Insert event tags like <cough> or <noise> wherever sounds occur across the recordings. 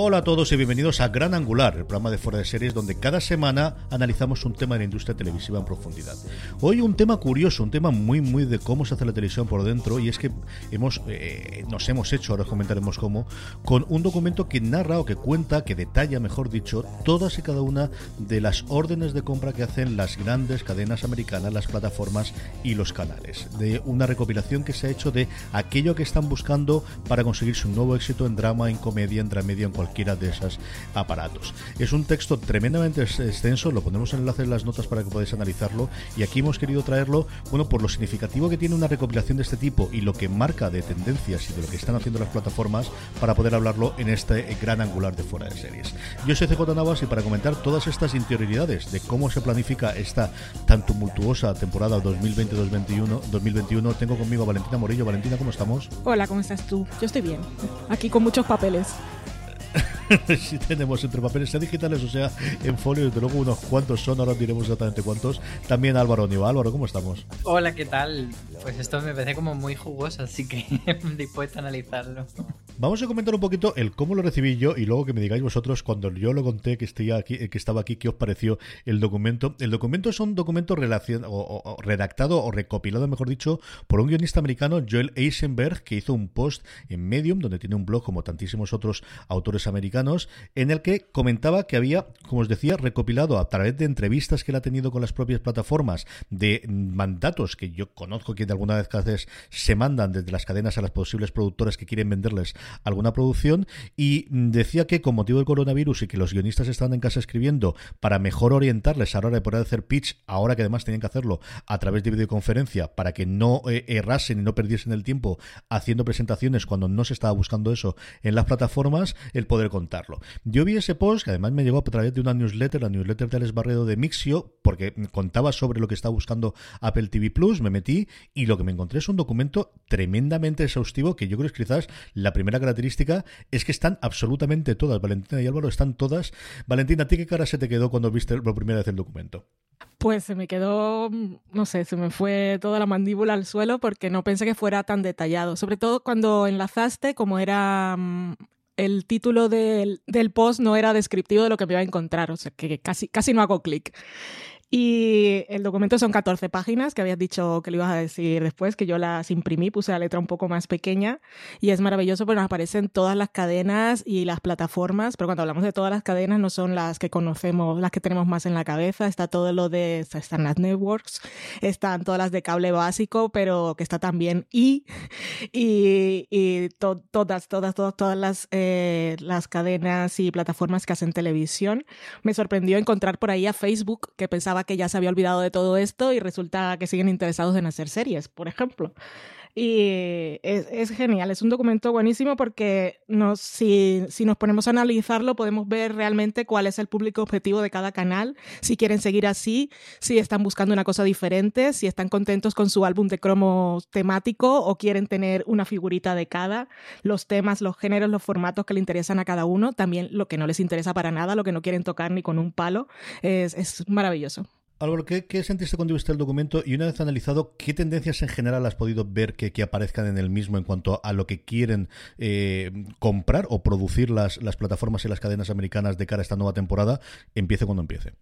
Hola a todos y bienvenidos a Gran Angular, el programa de fuera de series donde cada semana analizamos un tema de la industria televisiva en profundidad. Hoy un tema curioso, un tema muy muy de cómo se hace la televisión por dentro y es que hemos eh, nos hemos hecho, ahora os comentaremos cómo, con un documento que narra o que cuenta, que detalla, mejor dicho, todas y cada una de las órdenes de compra que hacen las grandes cadenas americanas, las plataformas y los canales. De una recopilación que se ha hecho de aquello que están buscando para conseguir su nuevo éxito en drama, en comedia, en dramedia, en cualquiera de esos aparatos. Es un texto tremendamente ex- extenso, lo ponemos en enlace en las notas para que podáis analizarlo y aquí hemos querido traerlo, bueno, por lo significativo que tiene una recopilación de este tipo y lo que marca de tendencias y de lo que están haciendo las plataformas para poder hablarlo en este gran angular de fuera de series. Yo soy CJ Navas y para comentar todas estas interioridades de cómo se planifica esta tan tumultuosa temporada 2020-2021 2021 tengo conmigo a Valentina Morillo. Valentina, ¿cómo estamos? Hola, ¿cómo estás tú? Yo estoy bien. Aquí con muchos papeles. <laughs> <laughs> si tenemos entre papeles, sea digitales o sea en folio, desde luego unos cuantos son, ahora diremos exactamente cuántos. También Álvaro Niva. Álvaro, ¿cómo estamos? Hola, ¿qué tal? Pues esto me parece como muy jugoso, así que <laughs> dispuesto a analizarlo. Vamos a comentar un poquito el cómo lo recibí yo y luego que me digáis vosotros cuando yo lo conté que, estoy aquí, eh, que estaba aquí, qué os pareció el documento. El documento es un documento relacion- o, o- o redactado o recopilado, mejor dicho, por un guionista americano, Joel Eisenberg, que hizo un post en Medium, donde tiene un blog como tantísimos otros autores americanos, en el que comentaba que había, como os decía, recopilado a través de entrevistas que él ha tenido con las propias plataformas, de mandatos que yo conozco que de alguna vez que haces se mandan desde las cadenas a las posibles productoras que quieren venderles alguna producción y mm, decía que con motivo del coronavirus y que los guionistas estaban en casa escribiendo para mejor orientarles a la hora de poder hacer pitch, ahora que además tenían que hacerlo a través de videoconferencia para que no eh, errasen y no perdiesen el tiempo haciendo presentaciones cuando no se estaba buscando eso en las plataformas, el poder Yo vi ese post, que además me llegó a través de una newsletter, la newsletter de Alex Barredo de Mixio, porque contaba sobre lo que estaba buscando Apple TV Plus, me metí y lo que me encontré es un documento tremendamente exhaustivo que yo creo que quizás la primera característica es que están absolutamente todas, Valentina y Álvaro, están todas. Valentina, ¿a ti qué cara se te quedó cuando viste por primera vez el documento? Pues se me quedó, no sé, se me fue toda la mandíbula al suelo porque no pensé que fuera tan detallado. Sobre todo cuando enlazaste, como era mm, el título del, del post no era descriptivo de lo que me iba a encontrar, o sea que casi, casi no hago clic. Y el documento son 14 páginas, que habías dicho que lo ibas a decir después, que yo las imprimí, puse la letra un poco más pequeña. Y es maravilloso porque nos aparecen todas las cadenas y las plataformas, pero cuando hablamos de todas las cadenas no son las que conocemos, las que tenemos más en la cabeza, está todo lo de, están las networks, están todas las de cable básico, pero que está también I. Y, y todas, todas, todas, todas las, eh, las cadenas y plataformas que hacen televisión. Me sorprendió encontrar por ahí a Facebook, que pensaba que ya se había olvidado de todo esto y resulta que siguen interesados en hacer series, por ejemplo. Y es, genial, es un documento buenísimo porque nos, si, si, nos ponemos a analizarlo podemos ver realmente cuál es el público objetivo de cada canal, si quieren seguir así, si están buscando una cosa diferente, si están contentos con su álbum de cromos temático o quieren tener una figurita de cada, los temas, los géneros, los formatos que le interesan a cada uno, también lo que no les interesa para nada, lo que no quieren tocar ni con un palo, es, es maravilloso. Álvaro, ¿qué, sentiste cuando viste el documento? Y una vez analizado, ¿qué tendencias en general has podido ver que, aparezcan en el mismo en cuanto a lo que quieren eh, comprar o producir las, las plataformas y las cadenas americanas de cara a esta nueva temporada? Empiece cuando empiece.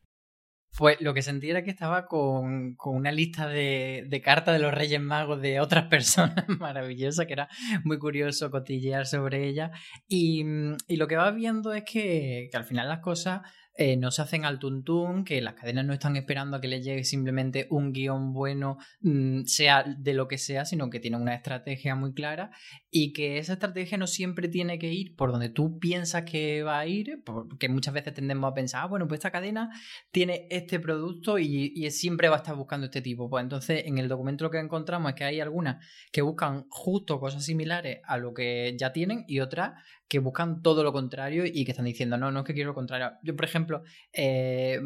Pues lo que sentí era que estaba con, con una lista de, de, cartas de los Reyes Magos de otras <laughs> personas maravillosa, que era muy curioso cotillear sobre ella. Y, y lo que va viendo es que, que al final las cosas eh, no se hacen al tuntún, que las cadenas no están esperando a que les llegue simplemente un guion bueno, mm, sea de lo que sea, sino que tienen una estrategia muy clara y que esa estrategia no siempre tiene que ir por donde tú piensas que va a ir, porque muchas veces tendemos a pensar, ah, bueno, pues esta cadena tiene este producto y, y siempre va a estar buscando este tipo. Pues entonces en el documento lo que encontramos es que hay algunas que buscan justo cosas similares a lo que ya tienen y otras que buscan todo lo contrario y que están diciendo, no, no es que quiero lo contrario. Yo, por ejemplo, eh,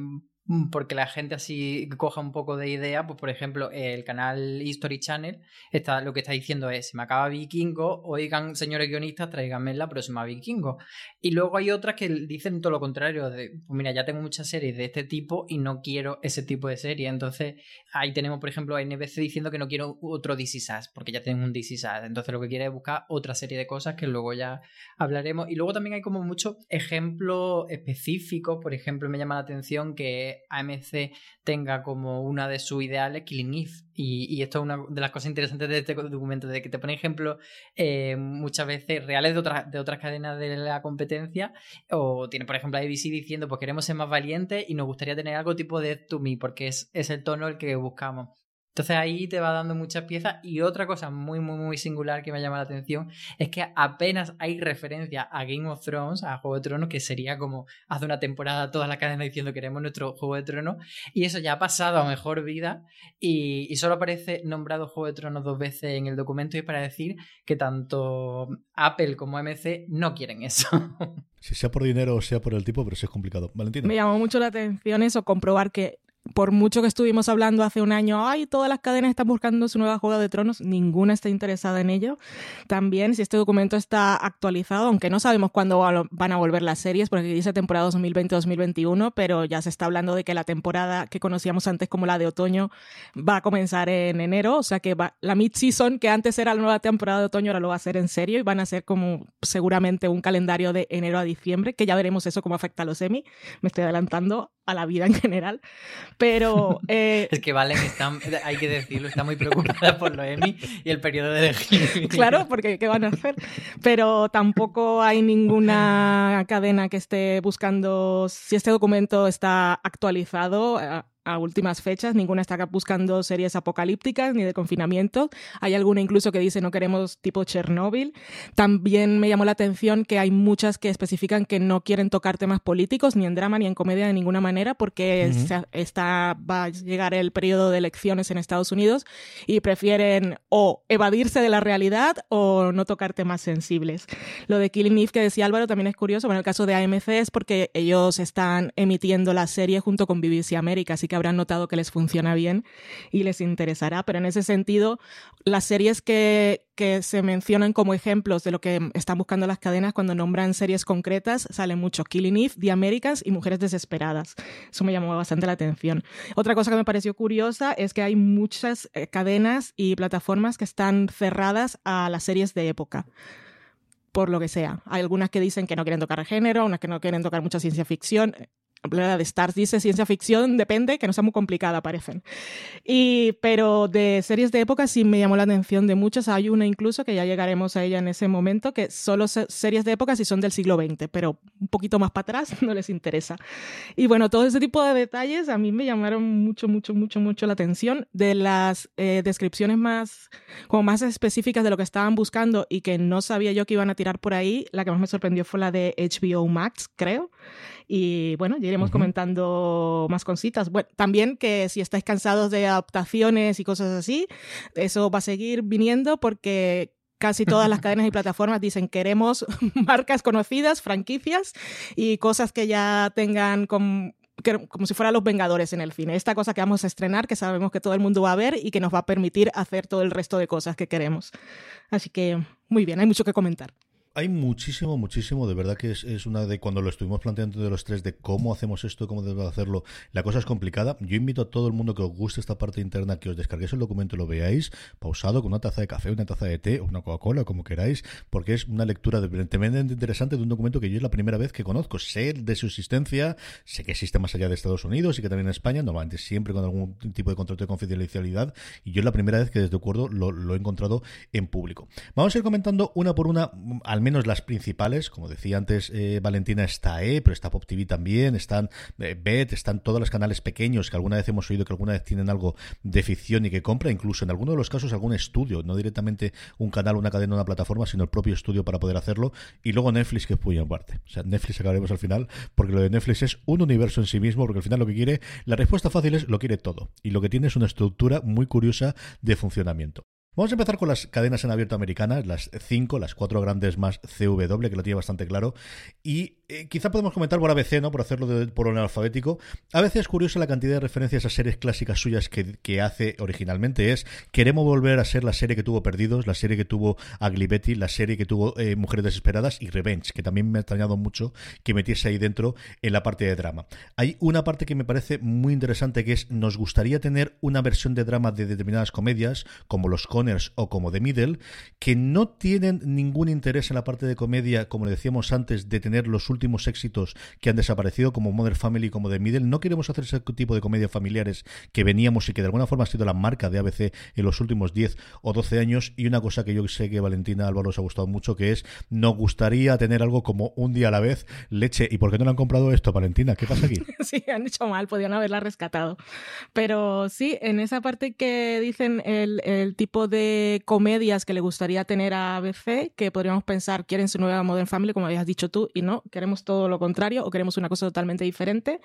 porque la gente así coja un poco de idea, pues por ejemplo, el canal History Channel está, lo que está diciendo es, se me acaba Vikingo, oigan, señores guionistas, tráiganme la próxima Vikingo. Y luego hay otras que dicen todo lo contrario, de, pues mira, ya tengo muchas series de este tipo y no quiero ese tipo de serie. Entonces, ahí tenemos, por ejemplo, a NBC diciendo que no quiero otro DC Sass, porque ya tengo un DC Sass. Entonces, lo que quiere es buscar otra serie de cosas que luego ya hablaremos. Y luego también hay como muchos ejemplos específicos, por ejemplo, me llama la atención que AMC tenga como una de sus ideales Killing Eve. Y, esto es una de las cosas interesantes de este documento, de que te pone ejemplos eh, muchas veces reales de otras, de otras cadenas de la competencia. O tiene, por ejemplo, ABC diciendo, pues queremos ser más valientes y nos gustaría tener algo tipo de To Me, porque es, es el tono el que buscamos. Entonces ahí te va dando muchas piezas y otra cosa muy muy muy singular que me llama la atención es que apenas hay referencia a Game of Thrones, a Juego de Tronos, que sería como hace una temporada toda la cadena diciendo queremos nuestro Juego de Tronos y eso ya ha pasado a mejor vida y, solo aparece nombrado Juego de Tronos dos veces en el documento y es para decir que tanto Apple como MC no quieren eso. <laughs> Si sea por dinero o sea por el tipo, pero sí es complicado. Valentina. Me llamó mucho la atención eso, comprobar que por mucho que estuvimos hablando hace un año, ay, todas las cadenas están buscando su nueva Juego de Tronos, ninguna está interesada en ello. También, si este documento está actualizado, aunque no sabemos cuándo van a volver las series, porque dice temporada 2020-2021, pero ya se está hablando de que la temporada que conocíamos antes como la de otoño va a comenzar en enero, o sea que va, la mid-season, que antes era la nueva temporada de otoño, ahora lo va a hacer en serio y van a ser como seguramente un calendario de enero a diciembre, que ya veremos eso cómo afecta a los semi. Me estoy adelantando a la vida en general. Pero. Eh, <laughs> es que Valen está, hay que decirlo, está muy preocupada por lo Emmy y el periodo de Claro, porque ¿qué van a hacer? Pero tampoco hay ninguna cadena que esté buscando si este documento está actualizado eh, a últimas fechas, ninguna está buscando series apocalípticas ni de confinamiento. Hay alguna incluso que dice no queremos tipo Chernóbil. También me llamó la atención que hay muchas que especifican que no quieren tocar temas políticos ni en drama ni en comedia de ninguna manera porque está, va a llegar el periodo de elecciones en Estados Unidos y prefieren o evadirse de la realidad o no tocar temas sensibles. Lo de Killing Eve que decía Álvaro también es curioso. Bueno, el caso de AMC es porque ellos están emitiendo la serie junto con BBC América, así que habrán notado que les funciona bien y les interesará. Pero en ese sentido, las series que, se mencionan como ejemplos de lo que están buscando las cadenas cuando nombran series concretas, salen mucho Killing Eve, The Americans y Mujeres Desesperadas. Eso me llamó bastante la atención. Otra cosa que me pareció curiosa es que hay muchas eh, cadenas y plataformas que están cerradas a las series de época por lo que sea. Hay algunas que dicen que no quieren tocar género, unas que no quieren tocar mucha ciencia ficción la de Stars dice ciencia ficción, depende, que no sea muy complicada, parecen. Y, pero de series de época sí me llamó la atención de muchas. Hay una incluso, que ya llegaremos a ella en ese momento, que solo series de época sí son del siglo XX, pero un poquito más para atrás <laughs> no les interesa. Y bueno, todo ese tipo de detalles a mí me llamaron mucho, mucho, mucho, mucho la atención. De las eh, descripciones más, como más específicas de lo que estaban buscando y que no sabía yo que iban a tirar por ahí, la que más me sorprendió fue la de HBO Max, creo y bueno, ya iremos comentando más cositas. Bueno, también que si estáis cansados de adaptaciones y cosas así, eso va a seguir viniendo porque casi todas las <laughs> cadenas y plataformas dicen queremos <laughs> marcas conocidas, franquicias y cosas que ya tengan como si fueran los Vengadores en el cine. Esta cosa que vamos a estrenar, que sabemos que todo el mundo va a ver y que nos va a permitir hacer todo el resto de cosas que queremos. Así que, muy bien, hay mucho que comentar. Hay muchísimo, muchísimo. De verdad que es, una de cuando lo estuvimos planteando de los tres, de cómo hacemos esto, cómo debemos hacerlo. La cosa es complicada. Yo invito a todo el mundo que os guste esta parte interna, que os descarguéis el documento y lo veáis pausado con una taza de café, una taza de té una Coca-Cola, como queráis, porque es una lectura tremendamente interesante de un documento que yo es la primera vez que conozco. Sé de su existencia, sé que existe más allá de Estados Unidos y que también en España, normalmente siempre con algún tipo de contrato de confidencialidad. Y yo es la primera vez que desde acuerdo lo, lo he encontrado en público. Vamos a ir comentando una por una, al al menos las principales, como decía antes eh, Valentina, está E, pero está Pop TV también, están eh, Bet, están todos los canales pequeños que alguna vez hemos oído que alguna vez tienen algo de ficción y que compra, incluso en alguno de los casos algún estudio, no directamente un canal, una cadena, una plataforma, sino el propio estudio para poder hacerlo, y luego Netflix que es muy aparte. O sea, Netflix acabaremos al final, porque lo de Netflix es un universo en sí mismo, porque al final lo que quiere, la respuesta fácil es lo quiere todo, y lo que tiene es una estructura muy curiosa de funcionamiento. Vamos a empezar con las cadenas en abierto americanas, las cinco, las cuatro grandes más CW, que lo tiene bastante claro. Y eh, quizá podemos comentar por ABC, ¿no? Por hacerlo por orden alfabético. A veces es curiosa la cantidad de referencias a series clásicas suyas que, hace originalmente. Es queremos volver a ser la serie que tuvo Perdidos, la serie que tuvo Betty, la serie que tuvo eh, Mujeres Desesperadas y Revenge, que también me ha extrañado mucho que metiese ahí dentro en la parte de drama. Hay una parte que me parece muy interesante que es nos gustaría tener una versión de drama de determinadas comedias, como los o como The Middle, que no tienen ningún interés en la parte de comedia, como le decíamos antes, de tener los últimos éxitos que han desaparecido, como Mother Family, como The Middle. No queremos hacer ese tipo de comedias familiares que veníamos y que de alguna forma ha sido la marca de ABC en los últimos 10 o 12 años. Y una cosa que yo sé que Valentina Álvaro os ha gustado mucho, que es, nos gustaría tener algo como un día a la vez, leche. ¿Y por qué no le han comprado esto, Valentina? ¿Qué pasa aquí? <laughs> sí, han hecho mal, podían haberla rescatado. Pero sí, en esa parte que dicen el, el tipo de comedias que le gustaría tener a ABC, que podríamos pensar, quieren su nueva Modern Family, como habías dicho tú, y no, queremos todo lo contrario o queremos una cosa totalmente diferente.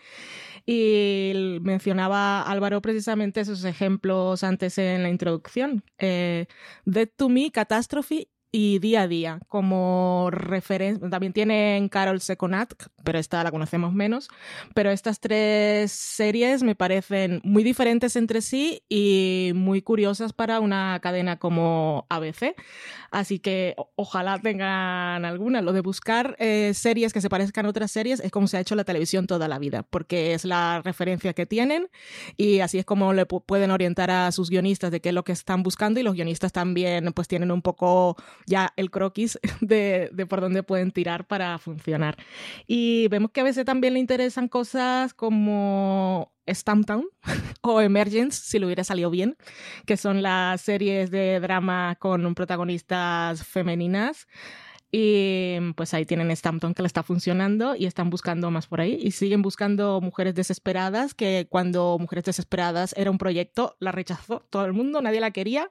Y mencionaba Álvaro precisamente esos ejemplos antes en la introducción. Eh, Dead to Me, Catastrophe y Día a Día como referencia. También tienen Carol Seconat, pero esta la conocemos menos. Pero estas tres series me parecen muy diferentes entre sí y muy curiosas para una cadena como ABC. Así que ojalá tengan alguna. Lo de buscar eh, series que se parezcan a otras series es como se ha hecho la televisión toda la vida, porque es la referencia que tienen y así es como le pueden orientar a sus guionistas de qué es lo que están buscando y los guionistas también pues tienen un poco ya el croquis <laughs> de, de por dónde pueden tirar para funcionar. Y vemos que a veces también le interesan cosas como Stamptown <laughs> o Emergence, si lo hubiera salido bien, que son las series de drama con protagonistas femeninas. Y pues ahí tienen Stampton que le está funcionando y están buscando más por ahí. Y siguen buscando Mujeres Desesperadas, que cuando Mujeres Desesperadas era un proyecto, la rechazó todo el mundo, nadie la quería.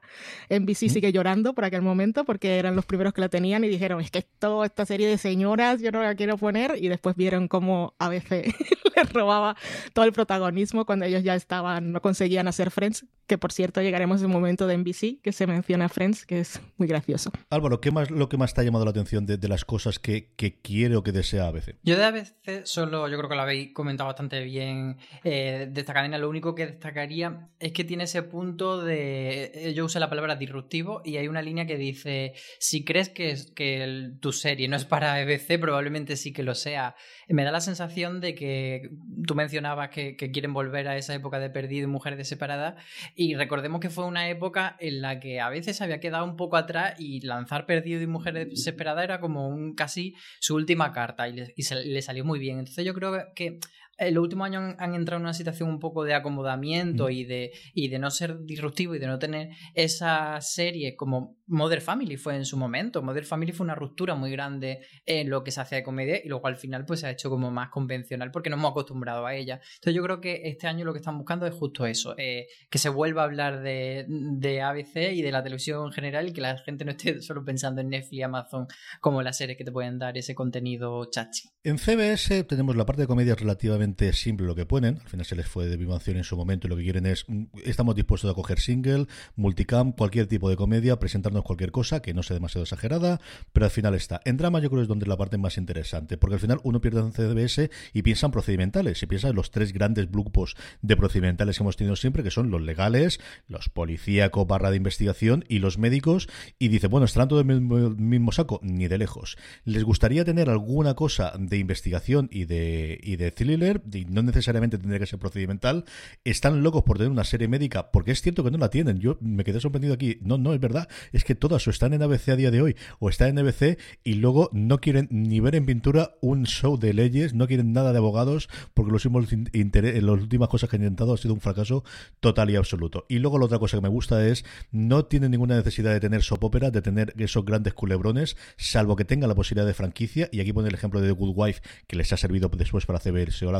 NBC sigue llorando por aquel momento porque eran los primeros que la tenían y dijeron, es que toda esta serie de señoras yo no la quiero poner. Y después vieron cómo a veces <laughs> les robaba todo el protagonismo cuando ellos ya estaban, no conseguían hacer Friends, que por cierto llegaremos en un momento de NBC que se menciona Friends, que es muy gracioso. Álvaro, ¿qué más lo que más te ha llamado la atención? de, las cosas que, que, quiere o que desea ABC. Yo de ABC solo, yo creo que lo habéis comentado bastante bien eh, de esta cadena. Lo único que destacaría es que tiene ese punto de. Eh, yo usé la palabra disruptivo y hay una línea que dice: si crees que, que tu serie no es para ABC, probablemente sí que lo sea. Me da la sensación de que tú mencionabas que, que quieren volver a esa época de perdido y mujeres de separada. Y recordemos que fue una época en la que a veces había quedado un poco atrás y lanzar perdido y mujeres separadas era como un casi su última carta y le, y le salió muy bien. Entonces yo creo que en los últimos años han, han entrado en una situación un poco de acomodamiento Mm. y, de, y de no ser disruptivo y de no tener esa serie como Mother Family fue en su momento. Mother Family fue una ruptura muy grande en lo que se hacía de comedia y luego al final pues se ha hecho como más convencional porque nos hemos acostumbrado a ella. Entonces yo creo que este año lo que están buscando es justo eso, eh, que se vuelva a hablar de, de ABC y de la televisión en general y que la gente no esté solo pensando en Netflix y Amazon como las series que te pueden dar ese contenido chachi. En CBS tenemos la parte de comedia relativamente simple lo que ponen. Al final se les fue de Theory en su momento y lo que quieren es mm, estamos dispuestos a coger single, multicam, cualquier tipo de comedia, presentarnos cualquier cosa que no sea demasiado exagerada, pero al final está. En drama yo creo que es donde es la parte más interesante, porque al final uno pierde en CBS y piensa en procedimentales, y piensa en los tres grandes grupos de procedimentales que hemos tenido siempre, que son los legales, los policíacos barra de investigación y los médicos, y dice, bueno, estarán todos del mismo, mismo saco, ni de lejos. ¿Les gustaría tener alguna cosa de investigación y de, y de thriller? Y no necesariamente tendría que ser procedimental. Están locos por tener una serie médica, porque es cierto que no la tienen. Yo me quedé sorprendido aquí. No, no, es verdad. Es que todas o están en ABC a día de hoy o están en ABC y luego no quieren ni ver en pintura un show de leyes, no quieren nada de abogados, porque los últimos inter- las últimas cosas que han intentado ha sido un fracaso total y absoluto. Y luego la otra cosa que me gusta es no tienen ninguna necesidad de tener soap opera, de tener esos grandes culebrones, salvo que tenga la posibilidad de franquicia. Y aquí pone el ejemplo de The Good Wife, que les ha servido después para hacer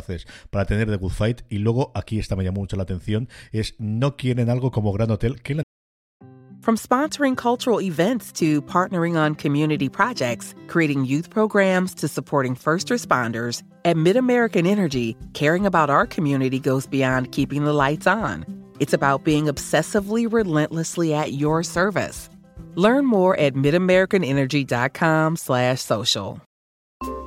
Seolaces, para tener Good Fight. Y luego aquí esta me llamó mucho la atención, es no quieren algo como Gran Hotel, que la From sponsoring cultural events to partnering on community projects, creating youth programs to supporting first responders, at MidAmerican Energy, caring about our community goes beyond keeping the lights on. It's about being obsessively relentlessly at your service. Learn more at midamericanenergy.com/social.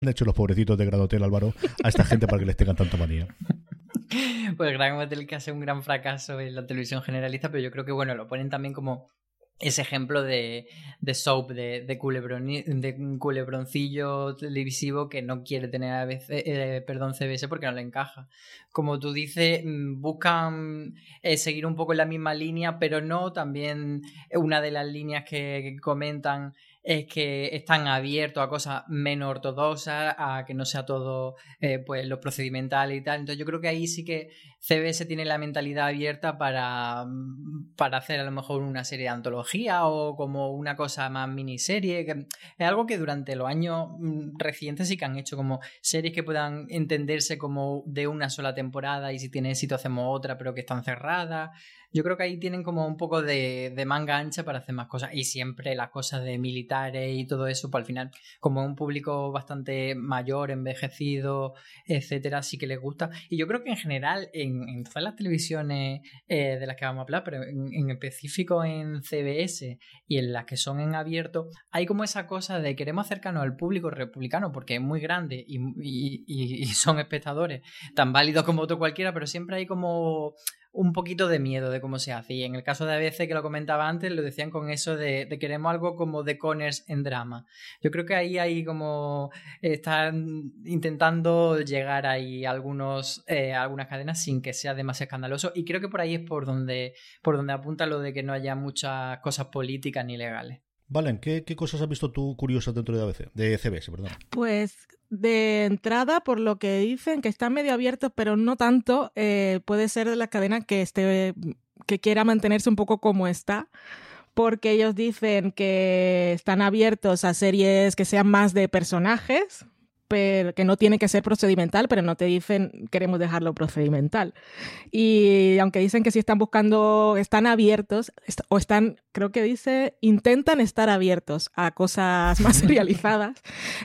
Han hecho los pobrecitos de Gran Hotel, Álvaro, a esta gente para que les tengan tanta manía. Pues Gran Hotel que hace un gran fracaso en la televisión generalista, pero yo creo que bueno, lo ponen también como ese ejemplo de, de soap, de, de, de culebroncillo televisivo que no quiere tener a eh, perdón, CBS porque no le encaja. Como tú dices, mm, buscan eh, seguir un poco en la misma línea, pero no también una de las líneas que, comentan es que están abiertos a cosas menos ortodoxas, a que no sea todo eh, pues lo procedimental y tal. Entonces yo creo que ahí sí que CBS tiene la mentalidad abierta para, para hacer a lo mejor una serie de antología o como una cosa más miniserie. Que es algo que durante los años mm, recientes sí que han hecho como series que puedan entenderse como de una sola temporada y si tiene éxito hacemos otra pero que están cerradas. Yo creo que ahí tienen como un poco de, de manga ancha para hacer más cosas y siempre las cosas de militares y todo eso, pues al final como un público bastante mayor, envejecido, etcétera, sí que les gusta. Y yo creo que en general en, todas las televisiones eh, de las que vamos a hablar, pero en, específico en CBS y en las que son en abierto, hay como esa cosa de queremos acercarnos al público republicano porque es muy grande y, y, y son espectadores tan válidos como otro cualquiera, pero siempre hay como un poquito de miedo de cómo se hace. Y en el caso de ABC, que lo comentaba antes, lo decían con eso de, de queremos algo como de Connors en drama. Yo creo que ahí hay como están intentando llegar ahí a algunos, eh, a algunas cadenas sin que sea demasiado escandaloso. Y creo que por ahí es por donde, por donde apunta lo de que no haya muchas cosas políticas ni legales. Valen, ¿qué, ¿qué, cosas has visto tú curiosas dentro de ABC? De CBS, perdón. Pues de entrada, por lo que dicen, que están medio abiertos, pero no tanto, eh, puede ser de la cadena que esté, que quiera mantenerse un poco como está. Porque ellos dicen que están abiertos a series que sean más de personajes, pero que no tiene que ser procedimental, pero no te dicen queremos dejarlo procedimental. Y aunque dicen que sí están buscando, están abiertos, est o están, creo que dice, intentan estar abiertos a cosas más <laughs> serializadas,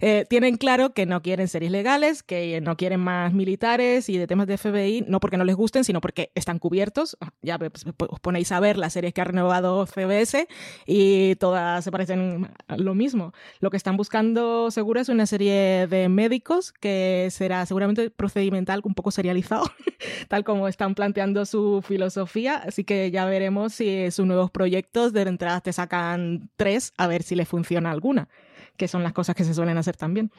eh, tienen claro que no quieren series legales, que no quieren más militares y de temas de FBI, no porque no les gusten, sino porque están cubiertos. Ya pues, os ponéis a ver las series que ha renovado CBS y todas se parecen a lo mismo. Lo que están buscando seguro es una serie de médicos, que será seguramente procedimental, un poco serializado, <laughs> tal como están planteando su filosofía. Así que ya veremos si sus nuevos proyectos de entrada te sacan tres, a ver si le funciona alguna, que son las cosas que se suelen hacer también.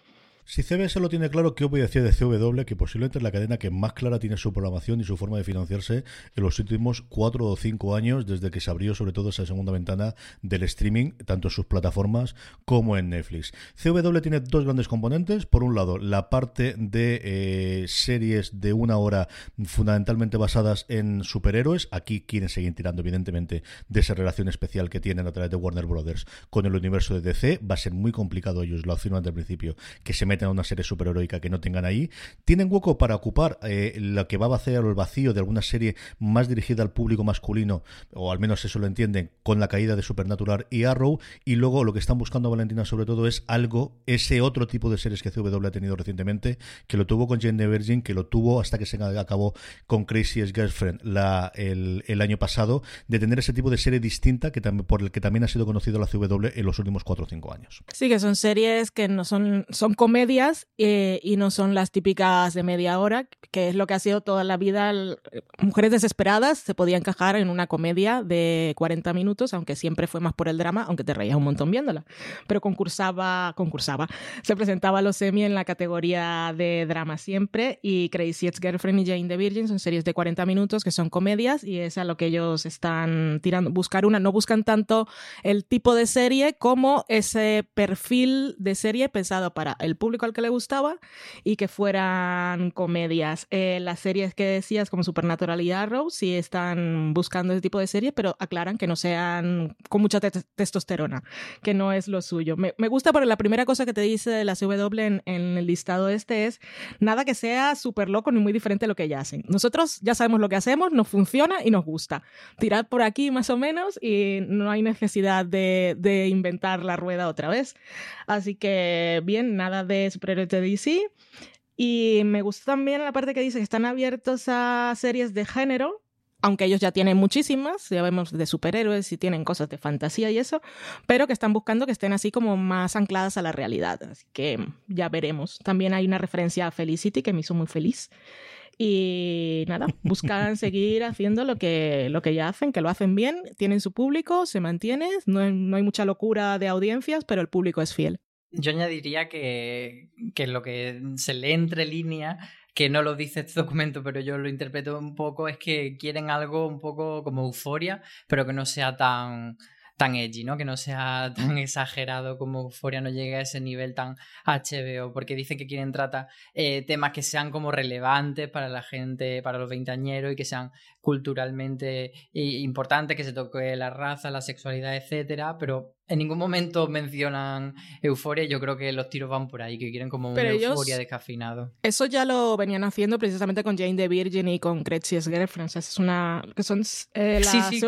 Si CBS lo tiene claro, ¿qué voy a decir de CW? Que posiblemente es la cadena que más clara tiene su programación y su forma de financiarse en los últimos cuatro o cinco años, desde que se abrió sobre todo esa segunda ventana del streaming, tanto en sus plataformas como en Netflix. CW tiene dos grandes componentes. Por un lado, la parte de eh, series de una hora fundamentalmente basadas en superhéroes. Aquí quieren seguir tirando, evidentemente, de esa relación especial que tienen a través de Warner Brothers con el universo de DC. Va a ser muy complicado, ellos lo afirman desde el principio, que se meten a una serie superheroica que no tengan ahí. Tienen hueco para ocupar eh, lo que va a vaciar el vacío de alguna serie más dirigida al público masculino, o al menos eso lo entienden, con la caída de Supernatural y Arrow. Y luego lo que están buscando Valentina sobre todo es algo, ese otro tipo de series que CW ha tenido recientemente, que lo tuvo con Jane the Virgin, que lo tuvo hasta que se acabó con Crazy Girlfriend el, año pasado, de tener ese tipo de serie distinta que también, por el que también ha sido conocido la CW en los últimos 4 o 5 años. Sí, que son series que no son, son eh, y no son las típicas de media hora, que es lo que ha sido toda la vida. Mujeres desesperadas se podía encajar en una comedia de 40 minutos, aunque siempre fue más por el drama, aunque te reías un montón viéndola. Pero concursaba, concursaba, se presentaba a los semi en la categoría de drama siempre y Crazy Ex Girlfriend y Jane the Virgin son series de 40 minutos que son comedias y es a lo que ellos están tirando. Buscar una, no buscan tanto el tipo de serie como ese perfil de serie pensado para el público al que le gustaba y que fueran comedias. Eh, las series que decías como Supernatural y Arrow sí están buscando ese tipo de series, pero aclaran que no sean con mucha testosterona, que no es lo suyo. Me, gusta porque la primera cosa que te dice de la CW en, en el listado este es nada que sea súper loco ni muy diferente a lo que ya hacen. Nosotros ya sabemos lo que hacemos, nos funciona y nos gusta. Tirad por aquí más o menos y no hay necesidad de, de inventar la rueda otra vez. Así que bien, nada de superhéroes de DC. Y me gusta también la parte que dice que están abiertos a series de género, aunque ellos ya tienen muchísimas, ya vemos de superhéroes y tienen cosas de fantasía y eso, pero que están buscando que estén así como más ancladas a la realidad. Así que ya veremos. También hay una referencia a Felicity que me hizo muy feliz. Y nada, <laughs> buscan seguir haciendo lo que, lo que ya hacen, que lo hacen bien, tienen su público, se mantiene, no, no hay mucha locura de audiencias, pero el público es fiel. Yo añadiría que, que lo que se lee entre líneas, que no lo dice este <laughs> documento, pero yo lo interpreto un poco, es que quieren algo un poco como euforia, pero que no sea tan tan edgy, ¿no? Que no sea <laughs> tan exagerado como Euphoria no llegue a ese nivel tan HBO, porque dicen que quieren tratar eh, temas que sean como relevantes para la gente, para los veinteañeros y que sean culturalmente importantes, que se toque la raza, la sexualidad, etcétera, pero en ningún momento mencionan euforia. Yo creo que los tiros van por ahí, que quieren como una euforia descafeinado. Eso ya lo venían haciendo precisamente con Jane the Virgin y con Cretzi's Girlfriend. es una. que son eh, la sí,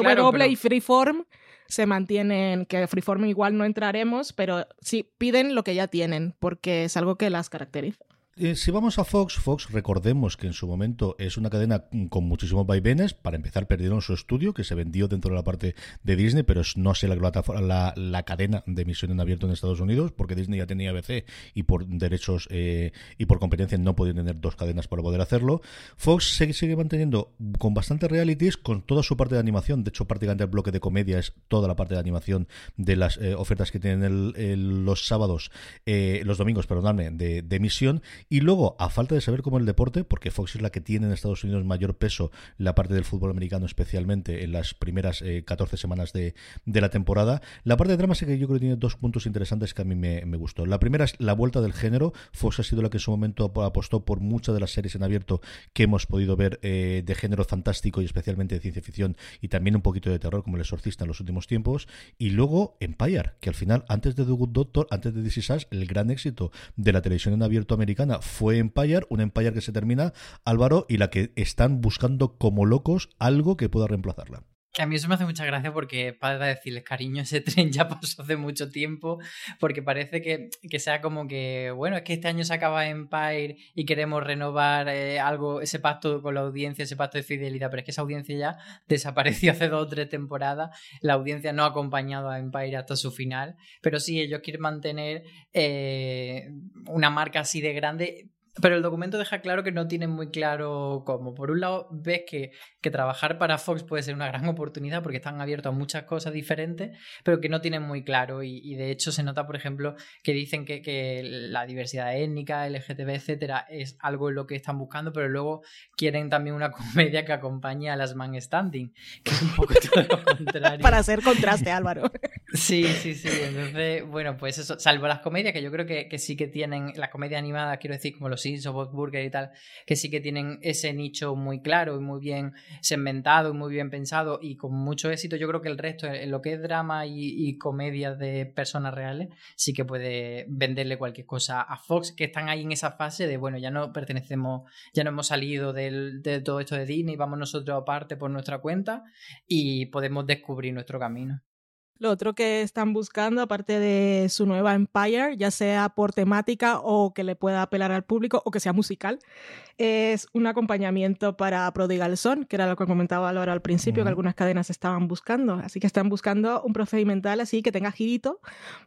y Freeform se mantienen, que Freeform igual no entraremos, pero sí piden lo que ya tienen, porque es algo que las caracteriza. Eh, si vamos a Fox, Fox, recordemos que en su momento es una cadena con muchísimos vaivenes. Para empezar, perdieron su estudio, que se vendió dentro de la parte de Disney, pero no sé la, la, la cadena de emisión en abierto en Estados Unidos, porque Disney ya tenía ABC y por derechos eh, y por competencia no podían tener dos cadenas para poder hacerlo. Fox sigue, sigue manteniendo con bastantes realities, con toda su parte de animación. De hecho, prácticamente el bloque de comedia es toda la parte de animación de las eh, ofertas que tienen el, los sábados, los domingos, perdonadme, de, de emisión y luego, a falta de saber cómo el deporte, porque Fox es la que tiene en Estados Unidos mayor peso la parte del fútbol americano, especialmente en las primeras 14 eh, semanas de, la temporada, la parte de drama sí que yo creo que tiene dos puntos interesantes que a mí me, gustó. La primera es la vuelta del género. Fox ha sido la que en su momento apostó por muchas de las series en abierto que hemos podido ver eh, de género fantástico y especialmente de ciencia ficción y también un poquito de terror, como El Exorcista en los últimos tiempos. Y luego Empire, que al final, antes de The Good Doctor, antes de This Is el gran éxito de la televisión en abierto americana fue Empire, un Empire que se termina, Álvaro, y la que están buscando como locos algo que pueda reemplazarla. Que a mí eso me hace mucha gracia porque para decirles, cariño, ese <laughs> tren ya pasó hace mucho tiempo, porque parece que, que sea como que, bueno, es que este año se acaba Empire y queremos renovar eh, algo, ese pacto con la audiencia, ese pacto de fidelidad, pero es que esa audiencia ya <laughs> desapareció hace dos o tres temporadas, la audiencia no ha acompañado a Empire hasta su final, pero sí, ellos quieren mantener eh, una marca así de grande pero el documento deja claro que no tienen muy claro cómo. Por un lado, ves que, que, trabajar para Fox puede ser una gran oportunidad porque están abiertos a muchas cosas diferentes, pero que no tienen muy claro. Y, y de hecho, se nota, por ejemplo, que dicen que, que, la diversidad étnica, LGTB, etcétera, es algo en lo que están buscando, pero luego quieren también una <laughs> comedia que acompañe a las man standing, que es un poco todo lo <laughs> contrario. para hacer contraste, Álvaro. Sí, sí, sí. Entonces, bueno, pues eso, salvo las comedias, que yo creo que, que sí que tienen, las comedias animadas, quiero decir, como los Bob Burger y tal, que sí que tienen ese nicho muy claro y muy bien segmentado y muy bien pensado y con mucho éxito. Yo creo que el resto, en lo que es drama y, y comedias de personas reales, sí que puede venderle cualquier cosa a Fox, que están ahí en esa fase de, bueno, ya no pertenecemos, ya no hemos salido del, de todo esto de Disney, vamos nosotros aparte por nuestra cuenta y podemos descubrir nuestro camino. Lo otro que están buscando, aparte de su nueva Empire, ya sea por temática o que le pueda apelar al público o que sea musical, es un acompañamiento para Prodigal Son, que era lo que comentaba Laura al principio, uh -huh. que algunas cadenas estaban buscando. Así que están buscando un procedimental así que tenga girito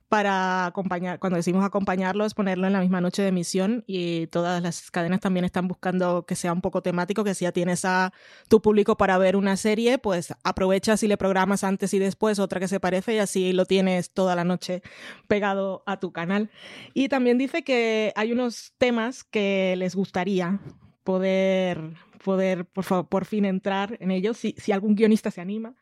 para acompañar, cuando decimos acompañarlos, ponerlo en la misma noche de emisión y todas las cadenas también están buscando que sea un poco temático, que si ya tienes a tu público para ver una serie, pues aprovechas y le programas antes y después otra que se y así lo tienes toda la noche pegado a tu canal. Y también dice que hay unos temas que les gustaría poder, poder por, por fin entrar en ellos, si, si algún guionista se anima.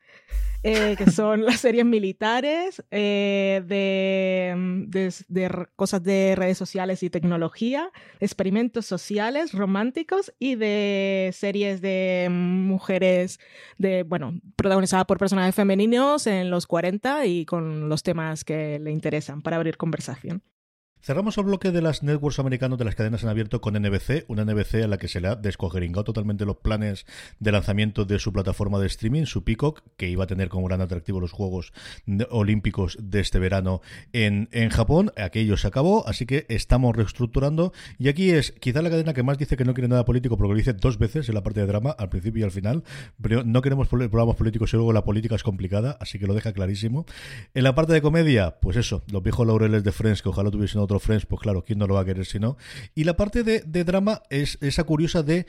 Eh, que son las series militares, eh, de, de, cosas de redes sociales y tecnología, experimentos sociales, románticos y de series de mujeres, de, bueno, protagonizadas por personajes femeninos en los 40 y con los temas que le interesan para abrir conversación. Cerramos el bloque de las networks americanos de las cadenas en abierto con NBC, una NBC a la que se le ha descogeringado totalmente los planes de lanzamiento de su plataforma de streaming, su Peacock, que iba a tener como gran atractivo los Juegos Olímpicos de este verano en, en Japón. Aquello se acabó, así que estamos reestructurando. Y aquí es quizá la cadena que más dice que no quiere nada político, porque lo dice dos veces en la parte de drama, al principio y al final. No queremos programas políticos y luego la política es complicada, así que lo deja clarísimo. En la parte de comedia, pues eso, los viejos laureles de Friends, que ojalá tuviesen otro Friends, pues claro, ¿quién no lo va a querer si no? Y la parte de, drama es esa curiosa de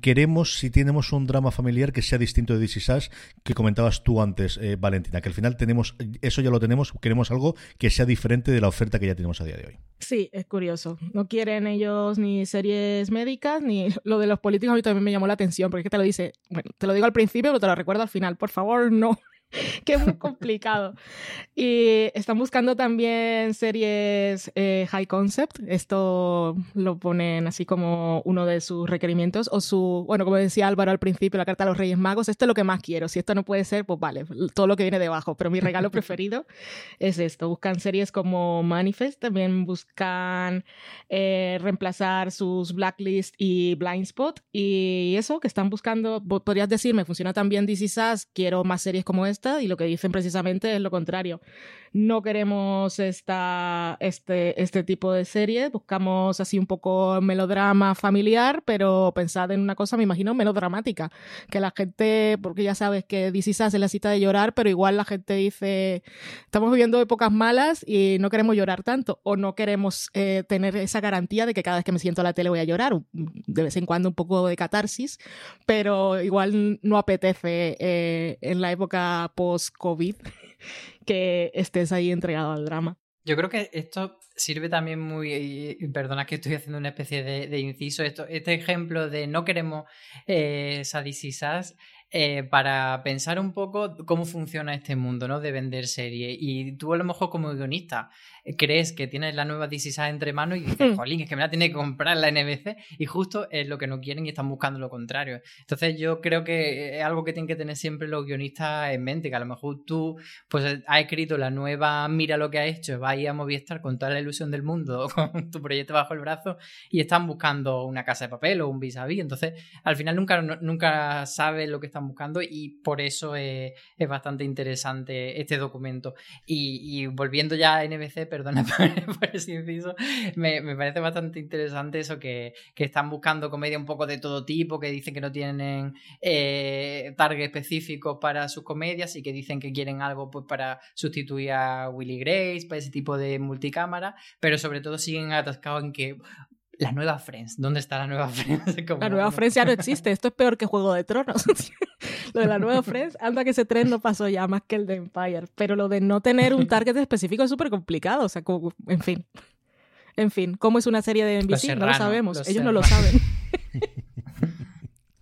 queremos, si tenemos un drama familiar que sea distinto de DC Sass, que comentabas tú antes, eh, Valentina, que al final tenemos, eso ya lo tenemos, queremos algo que sea diferente de la oferta que ya tenemos a día de hoy. Sí, es curioso. No quieren ellos ni series médicas, ni <laughs> lo de los políticos a mí también me llamó la atención, porque es que te lo dice, bueno, te lo digo al principio, pero te lo recuerdo al final, por favor, no <laughs> que es muy complicado. Y están buscando también series eh, high concept. Esto lo ponen así como uno de sus requerimientos. O su, bueno, como decía Álvaro al principio, la carta de los Reyes Magos. Esto es lo que más quiero. Si esto no puede ser, pues vale, todo lo que viene debajo. Pero mi regalo <laughs> preferido es esto. Buscan series como Manifest. También buscan eh, reemplazar sus Blacklist y Blindspot. Y eso, que están buscando, podrías decirme, funciona también DC Sass. Quiero más series como esta y lo que dicen precisamente es lo contrario. No queremos esta, este, este tipo de serie, buscamos así un poco melodrama familiar, pero pensad en una cosa, me imagino, melodramática, que la gente, porque ya sabes que DC es la cita de llorar, pero igual la gente dice, estamos viviendo épocas malas y no queremos llorar tanto, o no queremos eh, tener esa garantía de que cada vez que me siento a la tele voy a llorar, de vez en cuando un poco de catarsis, pero igual no apetece eh, en la época post-COVID que estés ahí entregado al drama. Yo creo que esto sirve también muy, perdona que estoy haciendo una especie de, inciso, esto, este ejemplo de no queremos eh, sadis y sas, eh, para pensar un poco cómo funciona este mundo, ¿no? De vender series. Y tú a lo mejor como guionista crees que tienes la nueva DC entre manos y dices, jolín, es que me la tiene que comprar la NBC y justo es lo que no quieren y están buscando lo contrario. Entonces yo creo que es algo que tienen que tener siempre los guionistas en mente, que a lo mejor tú pues has escrito la nueva, mira lo que ha hecho, vas a ir a Movistar con toda la ilusión del mundo, <laughs> con tu proyecto bajo el brazo y están buscando una casa de papel o un vis a vis. Entonces al final nunca, nunca sabes lo que están buscando y por eso es, es bastante interesante este documento. Y, volviendo ya a NBC, perdona <laughs> por, ese inciso, me, me, parece bastante interesante eso que, que, están buscando comedia un poco de todo tipo, que dicen que no tienen eh, target específico para sus comedias y que dicen que quieren algo pues, para sustituir a Willy Grace, para ese tipo de multicámara, pero sobre todo siguen atascados en que la nueva Friends, ¿dónde está la nueva <laughs> Friends? la nueva Friends ya no existe, esto es peor que Juego de Tronos. <laughs> <laughs> lo de la nueva Friends, anda que ese tren no pasó ya más que el de Empire, pero lo de no tener un target específico es súper complicado, o sea, como, en fin. En fin, ¿cómo es una serie de NBC? no lo sabemos, ellos no lo saben.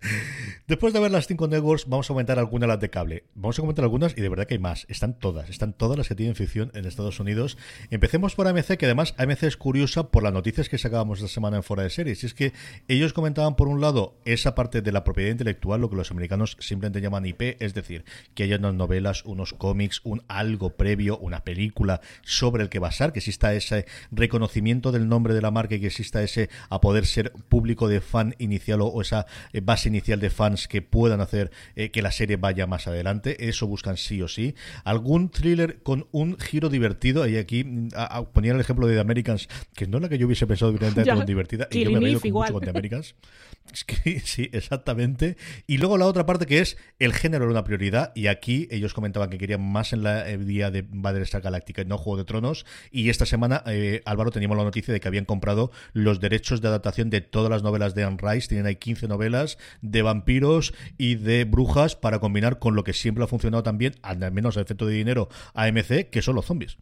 <laughs> Después de ver las cinco networks, vamos a comentar algunas las de cable. Vamos a comentar algunas y de verdad que hay más. Están todas, están todas las que tienen ficción en Estados Unidos. Empecemos por AMC, que además AMC es curiosa por las noticias que sacábamos esta semana en Fuera de Series. Y es que ellos comentaban, por un lado, esa parte de la propiedad intelectual, lo que los americanos simplemente llaman IP, es decir, que haya unas novelas, unos cómics, un algo previo, una película sobre el que basar, que exista ese reconocimiento del nombre de la marca y que exista ese a poder ser público de fan inicial o esa eh, base inicial de fans que puedan hacer eh, que la serie vaya más adelante. Eso buscan sí o sí. Algún thriller con un giro divertido. Y aquí mm, ponía el ejemplo de The Americans, que no es la que yo hubiese pensado directamente <laughs> con divertida. Y yo me he reído mucho con The Americans. <laughs> <laughs> sí, exactamente. Y luego la otra parte que es el género era una prioridad. Y aquí ellos comentaban que querían más en la día de Battlestar Galáctica no Juego de Tronos. Y esta semana, eh, Álvaro, teníamos la noticia de que habían comprado los derechos de adaptación de todas las novelas de Anne Rice. Tienen ahí 15 novelas de vampiros y de brujas para combinar con lo que siempre ha funcionado también, al menos a efecto de dinero, AMC, que son los zombies.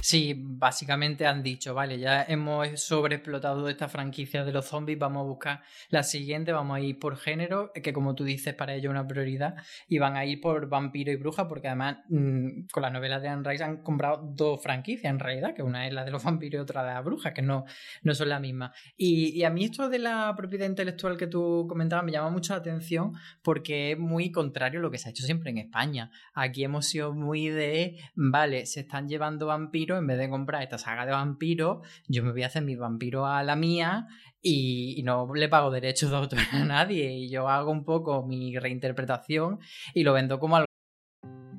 Sí, básicamente han dicho, vale, ya hemos sobreexplotado esta franquicia de los zombies, vamos a buscar la siguiente, vamos a ir por género, que como tú dices, para ellos es una prioridad, y van a ir por vampiro y bruja, porque además mm, con las novelas de Anne Rice han comprado dos franquicias en realidad, que una es la de los vampiros y otra de la bruja, que no, no son la misma. Y, y a mí esto de la propiedad intelectual que tú comentabas me llama mucho la atención porque es muy contrario a lo que se ha hecho siempre en España. Aquí hemos sido muy de, vale, se están llevando vampiros, en vez de comprar esta saga de vampiros, yo me voy a hacer mi vampiro a la mía y, no le pago derechos de autor a nadie. Y yo hago un poco mi reinterpretación y lo vendo como algo.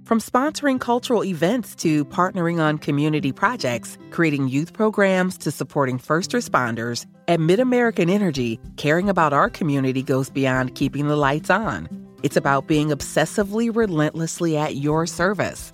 From sponsoring cultural events to partnering on community projects, creating youth programs to supporting first responders, at MidAmerican Energy, caring about our community goes beyond keeping the lights on. It's about being obsessively relentlessly at your service.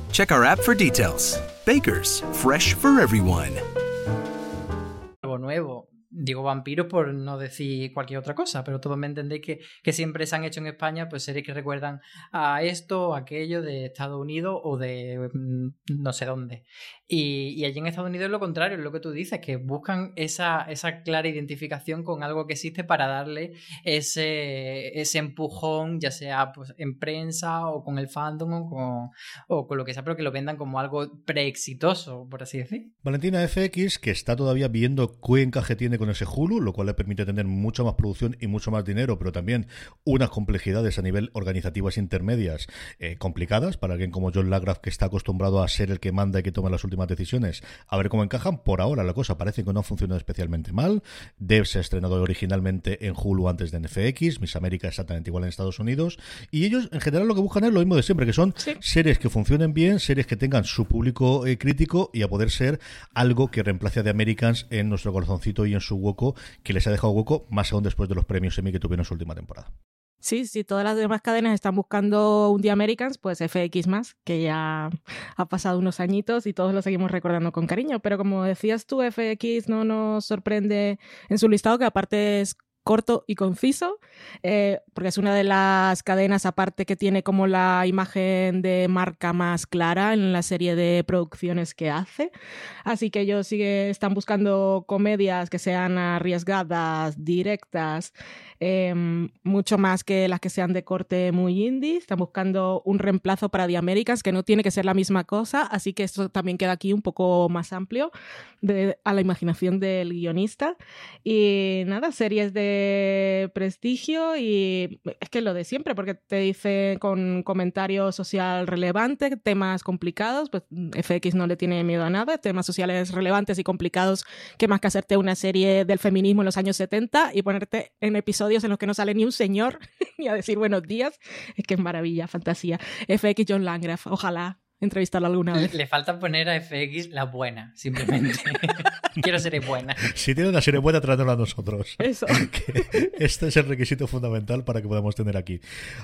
Check our app for details. Bakers, fresh for everyone. Nuevo. digo vampiros por no decir cualquier otra cosa, pero todos me entendéis que, que, siempre se han hecho en España pues series que recuerdan a esto o aquello de Estados Unidos o de mm, no sé dónde. Y, allí en Estados Unidos es lo contrario, es lo que tú dices, que buscan esa, esa clara identificación con algo que existe para darle ese, ese empujón, ya sea pues, en prensa o con el fandom o con, o con lo que sea, pero que lo vendan como algo preexitoso, por así decir. Valentina FX, que está todavía viendo qué encaje tiene con ese Hulu, lo cual le permite tener mucha más producción y mucho más dinero, pero también unas complejidades a nivel organizativas intermedias eh, complicadas para alguien como John Lagraf, que está acostumbrado a ser el que manda y que toma las últimas decisiones, a ver cómo encajan. Por ahora la cosa parece que no ha funcionado especialmente mal. Dev se ha estrenado originalmente en Hulu antes de NFX, Miss América exactamente igual en Estados Unidos. Y ellos en general lo que buscan es lo mismo de siempre, que son series que funcionen bien, series que tengan su público eh, crítico y a poder ser algo que reemplace a The Americans en nuestro corazoncito y en su hueco, que les ha dejado hueco más aún después de los premios Emmy que tuvieron en su última temporada. Sí, sí, todas las demás cadenas están buscando un The Americans, pues FX más, que ya ha pasado unos añitos y todos lo seguimos recordando con cariño. Pero como decías tú, FX no nos sorprende en su listado, que aparte es corto y conciso, eh, porque es una de las cadenas aparte que tiene como la imagen de marca más clara en la serie de producciones que hace. Así que ellos sigue, están buscando comedias que sean arriesgadas, directas, eh, mucho más que las que sean de corte muy indie. Están buscando un reemplazo para The Americans, que no tiene que ser la misma cosa, así que esto también queda aquí un poco más amplio de, a la imaginación del guionista. Y nada, series de prestigio y es que lo de siempre, porque te dice con comentario social relevante, temas complicados, pues FX no le tiene miedo a nada, temas sociales relevantes y complicados, que más que hacerte una serie del feminismo en los años 70 y ponerte en episodios en los que no sale ni un señor <laughs> ni a decir buenos días, es que es maravilla, fantasía. FX John Landgraf, ojalá entrevistarlo alguna vez. Le falta poner a FX la buena, simplemente. <laughs> Quiero ser buena. Si tiene una serie buena, tratadla a nosotros. Eso. <laughs> este es el requisito fundamental para que podamos tener aquí.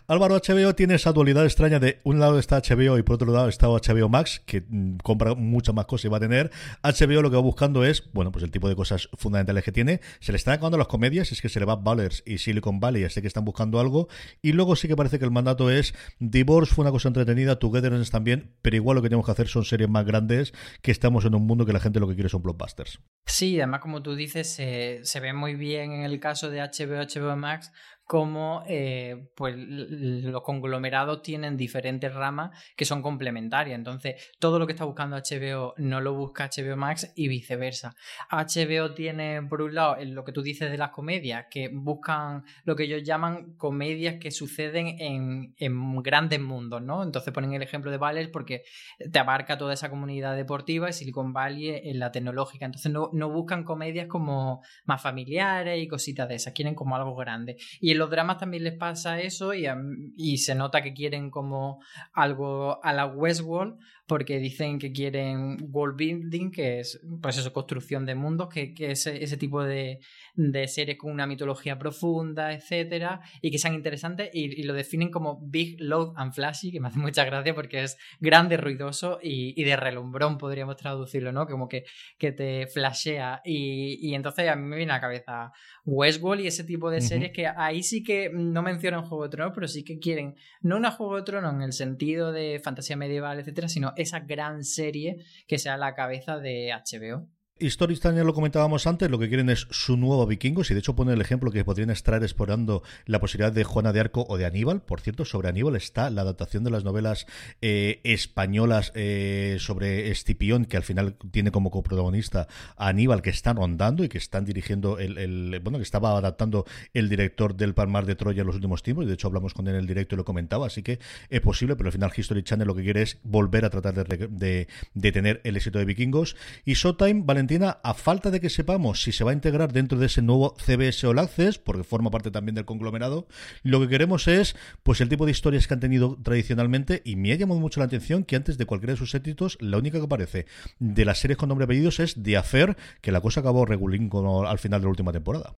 Álvaro HBO tiene esa dualidad extraña de un lado está HBO y por otro lado está HBO Max, que mm, compra muchas más cosas y va a tener. HBO lo que va buscando es, bueno, pues el tipo de cosas fundamentales que tiene. Se le están acabando las comedias, es que se le va Ballers y Silicon Valley, así que están buscando algo. Y luego sí que parece que el mandato es Divorce fue una cosa entretenida, Togetherness también, pero igual lo que tenemos que hacer son series más grandes, que estamos en un mundo que la gente lo que quiere son blockbusters. Sí, además como tú dices, se ve muy bien en el caso de HBO, HBO Max, como eh, pues, los conglomerados tienen diferentes ramas que son complementarias. Entonces, todo lo que está buscando HBO no lo busca HBO Max y viceversa. HBO tiene, por un lado, lo que tú dices de las comedias, que buscan lo que ellos llaman comedias que suceden en, en grandes mundos, ¿no? Entonces ponen el ejemplo de Valley porque te abarca toda esa comunidad deportiva y Silicon Valley en la tecnológica. Entonces no, no buscan comedias como más familiares y cositas de esas, quieren como algo grande. Y los dramas también les pasa eso y, y se nota que quieren como algo a la Westworld porque dicen que quieren world building, que es pues eso, construcción de mundos, que, que es ese tipo de, de, series con una mitología profunda, etcétera, y que sean interesantes y, lo definen como big, loud and flashy, que me hace mucha gracia porque es grande, ruidoso y, y de relumbrón, podríamos traducirlo, ¿no? Como que, que te flashea. Y, y, entonces a mí me viene a la cabeza Westworld y ese tipo de series que ahí sí que no mencionan Juego de Tronos, pero sí que quieren, no una Juego de Tronos en el sentido de fantasía medieval, etcétera, sino esa gran serie que sea la cabeza de HBO. Historia ya lo comentábamos antes, lo que quieren es su nuevo Vikingos, y de hecho pone el ejemplo que podrían estar explorando la posibilidad de Juana de Arco o de Aníbal. Por cierto, sobre Aníbal está la adaptación de las novelas eh, españolas eh, sobre Escipión, que al final tiene como coprotagonista Aníbal, que están rondando y que están dirigiendo el, bueno, que estaba adaptando el director del Palmar de Troya en los últimos tiempos, y de hecho hablamos con él en el directo y lo comentaba, así que es posible, pero al final History Channel lo que quiere es volver a tratar de, de, tener el éxito de Vikingos. Y Showtime, Valentín a falta de que sepamos si se va a integrar dentro de ese nuevo CBS All Access, porque forma parte también del conglomerado, lo que queremos es pues el tipo de historias que han tenido tradicionalmente y me ha llamado mucho la atención que antes de cualquiera de sus éxitos, la única que aparece de las series con nombre y apellidos es The Affair, que la cosa acabó regulín al final de la última temporada.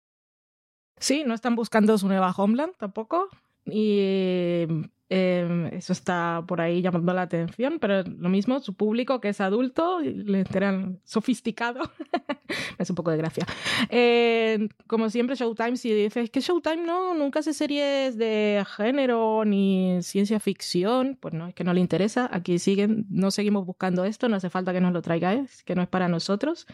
Sí, no están buscando su nueva Homeland tampoco. Y Em, eso está por ahí llamando la atención, pero lo mismo, su público que es adulto, le enteran sofisticado, <laughs> es un poco de gracia. Como siempre, Showtime, si dices que Showtime no, nunca hace series de género ni ciencia ficción, pues no, es que no le interesa. Aquí siguen, no seguimos buscando esto, no hace falta que nos lo traigáis, que no es para nosotros.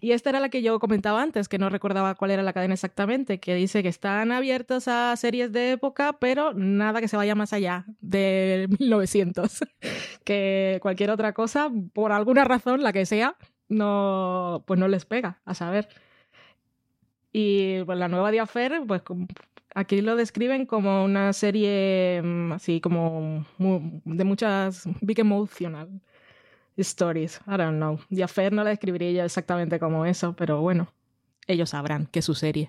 Y esta era la que yo comentaba antes, que no recordaba cuál era la cadena exactamente, que dice que están abiertos a series de época, pero nada que se vaya más allá de 1900. <laughs> que cualquier otra cosa, por alguna razón, la que sea, no, pues no les pega, a saber. Y pues la nueva Diafer, pues aquí lo describen como una serie mm, así como de muchas big emotional stories. I don't know. Diafer no la describiría yo exactamente como eso, pero bueno, ellos sabrán que es su serie.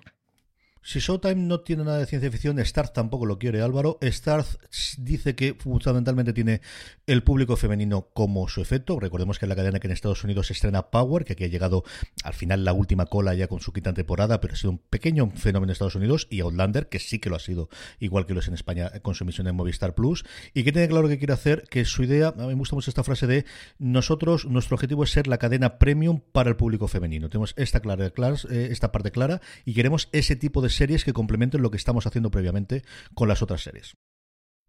Si Showtime no tiene nada de ciencia ficción, Starz tampoco lo quiere Álvaro. Starz dice que fundamentalmente tiene el público femenino como su efecto. Recordemos que es la cadena que en Estados Unidos estrena Power, que aquí ha llegado al final la última cola ya con su quinta temporada, pero ha sido un pequeño fenómeno en Estados Unidos, y Outlander, que sí que lo ha sido, igual que lo es en España con su emisión en Movistar Plus, y que tiene claro que quiere hacer, que su idea, a mí me gusta mucho esta frase de nosotros, nuestro objetivo es ser la cadena premium para el público femenino. Tenemos esta, clara, eh, esta parte clara y queremos ese tipo de series que complementen lo que estamos haciendo previamente con las otras series.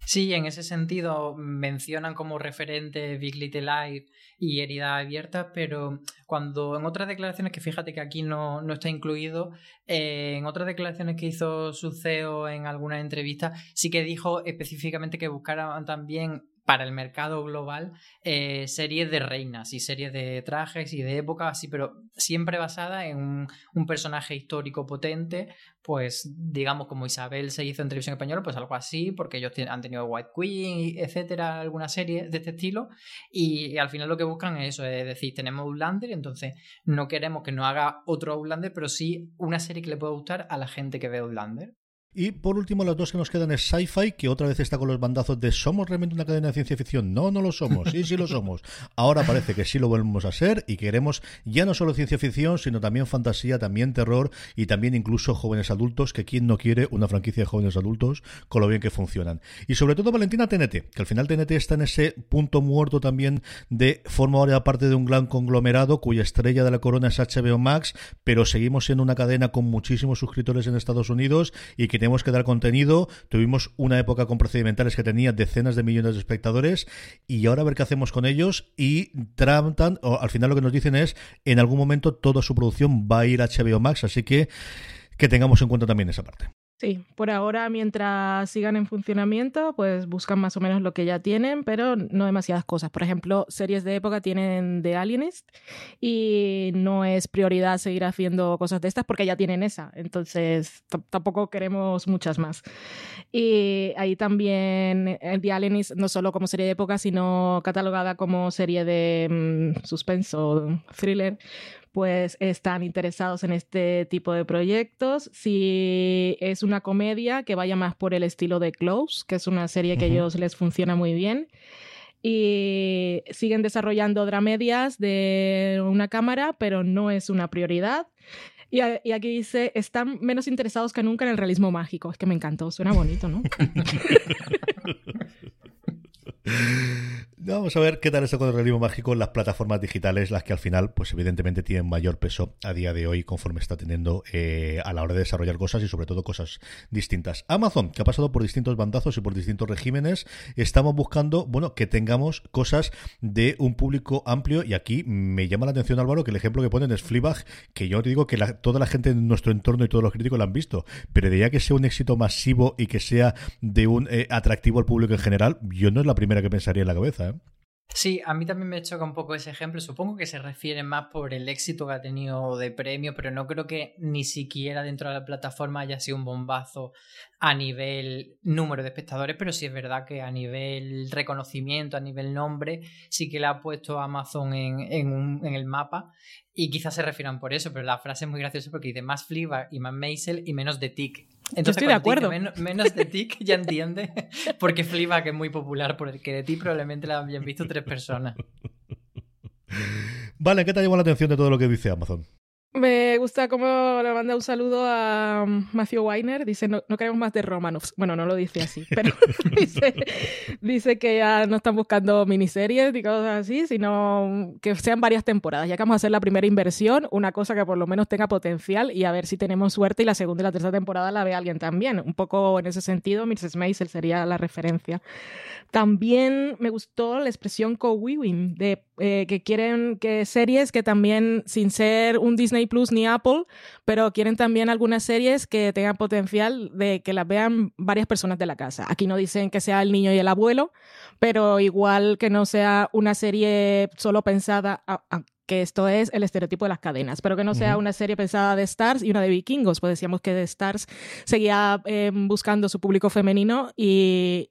Sí, en ese sentido mencionan como referente Big Little Lies y Herida Abierta, pero cuando en otras declaraciones, que fíjate que aquí no, no está incluido, eh, en otras declaraciones que hizo su CEO en alguna entrevista, sí que dijo específicamente que buscaran también para el mercado global eh, series de reinas y series de trajes y de época, así, pero siempre basada en un, personaje histórico potente, pues digamos como Isabel se hizo en televisión española, pues algo así, porque ellos han tenido White Queen, etcétera, alguna serie de este estilo, y, al final lo que buscan es eso, es decir, tenemos Outlander, entonces no queremos que nos haga otro Outlander, pero sí una serie que le pueda gustar a la gente que ve Outlander. Y por último, las dos que nos quedan es Sci-Fi, que otra vez está con los bandazos de ¿somos realmente una cadena de ciencia ficción? No, no lo somos. Sí, sí lo somos. Ahora parece que sí lo volvemos a ser y queremos ya no solo ciencia ficción, sino también fantasía, también terror y también incluso jóvenes adultos, que quien no quiere una franquicia de jóvenes adultos con lo bien que funcionan. Y sobre todo Valentina TNT, que al final TNT está en ese punto muerto también de forma ahora parte de un gran conglomerado cuya estrella de la corona es HBO Max, pero seguimos siendo una cadena con muchísimos suscriptores en Estados Unidos y que tenemos que dar contenido. Tuvimos una época con procedimentales que tenía decenas de millones de espectadores y ahora a ver qué hacemos con ellos y tratan, o al final lo que nos dicen es, en algún momento toda su producción va a ir a HBO Max, así que que tengamos en cuenta también esa parte. Sí, por ahora mientras sigan en funcionamiento, pues buscan más o menos lo que ya tienen, pero no demasiadas cosas. Por ejemplo, series de época tienen The Alienist y no es prioridad seguir haciendo cosas de estas porque ya tienen esa, entonces tampoco queremos muchas más. Y ahí también eh, The Alienist no solo como serie de época, sino catalogada como serie de mm, suspenso, thriller, pues están interesados en este tipo de proyectos. Si es una comedia, que vaya más por el estilo de Close, que es una serie que a ellos les funciona muy bien. Y siguen desarrollando dramedias de una cámara, pero no es una prioridad. Y, y, aquí dice, están menos interesados que nunca en el realismo mágico. Es que me encantó, suena bonito, ¿no? <laughs> Vamos a ver qué tal esto con el realismo mágico en las plataformas digitales, las que al final, pues evidentemente tienen mayor peso a día de hoy conforme está teniendo eh, a la hora de desarrollar cosas y sobre todo cosas distintas. Amazon, que ha pasado por distintos bandazos y por distintos regímenes, estamos buscando, bueno, que tengamos cosas de un público amplio y aquí me llama la atención Álvaro que el ejemplo que ponen es Fleabag, que yo te digo que toda la gente en nuestro entorno y todos los críticos lo han visto, pero de ya que sea un éxito masivo y que sea de un eh, atractivo al público en general, yo no es la primera que pensaría en la cabeza. ¿eh? Sí, a mí también me choca un poco ese ejemplo. Supongo que se refiere más por el éxito que ha tenido de premio, pero no creo que ni siquiera dentro de la plataforma haya sido un bombazo a nivel número de espectadores, pero sí es verdad que a nivel reconocimiento, a nivel nombre, sí que le ha puesto Amazon en, en, el mapa y quizás se refieran por eso, pero la frase es muy graciosa porque dice más Fliba y más Maisel y menos de Tick. Entonces, Yo estoy de acuerdo. menos de Tick ya entiende, <laughs> porque Fliba que es muy popular, porque de Tick probablemente la habían visto tres personas. Vale, ¿qué te ha llamado la atención de todo lo que dice Amazon? Me gusta cómo le manda un saludo a um, Matthew Weiner. Dice, no, no queremos más de Romanovs. Bueno, no lo dice así, <laughs> pero <laughs> dice, que ya no están buscando miniseries y cosas así, sino que sean varias temporadas. Ya que vamos a hacer la primera inversión, una cosa que por lo menos tenga potencial y a ver si tenemos suerte y la segunda y la tercera temporada la ve alguien también. Un poco en ese sentido, Mrs. Maisel sería la referencia. También me gustó la expresión co-viewing, de eh, que quieren que series que también, sin ser un Disney Plus ni Apple, pero quieren también algunas series que tengan potencial de que las vean varias personas de la casa. Aquí no dicen que sea el niño y el abuelo, pero igual que no sea una serie solo pensada, que esto es el estereotipo de las cadenas, pero que no sea una serie pensada de Stars y una de vikingos, pues decíamos que de Stars seguía eh, buscando su público femenino y,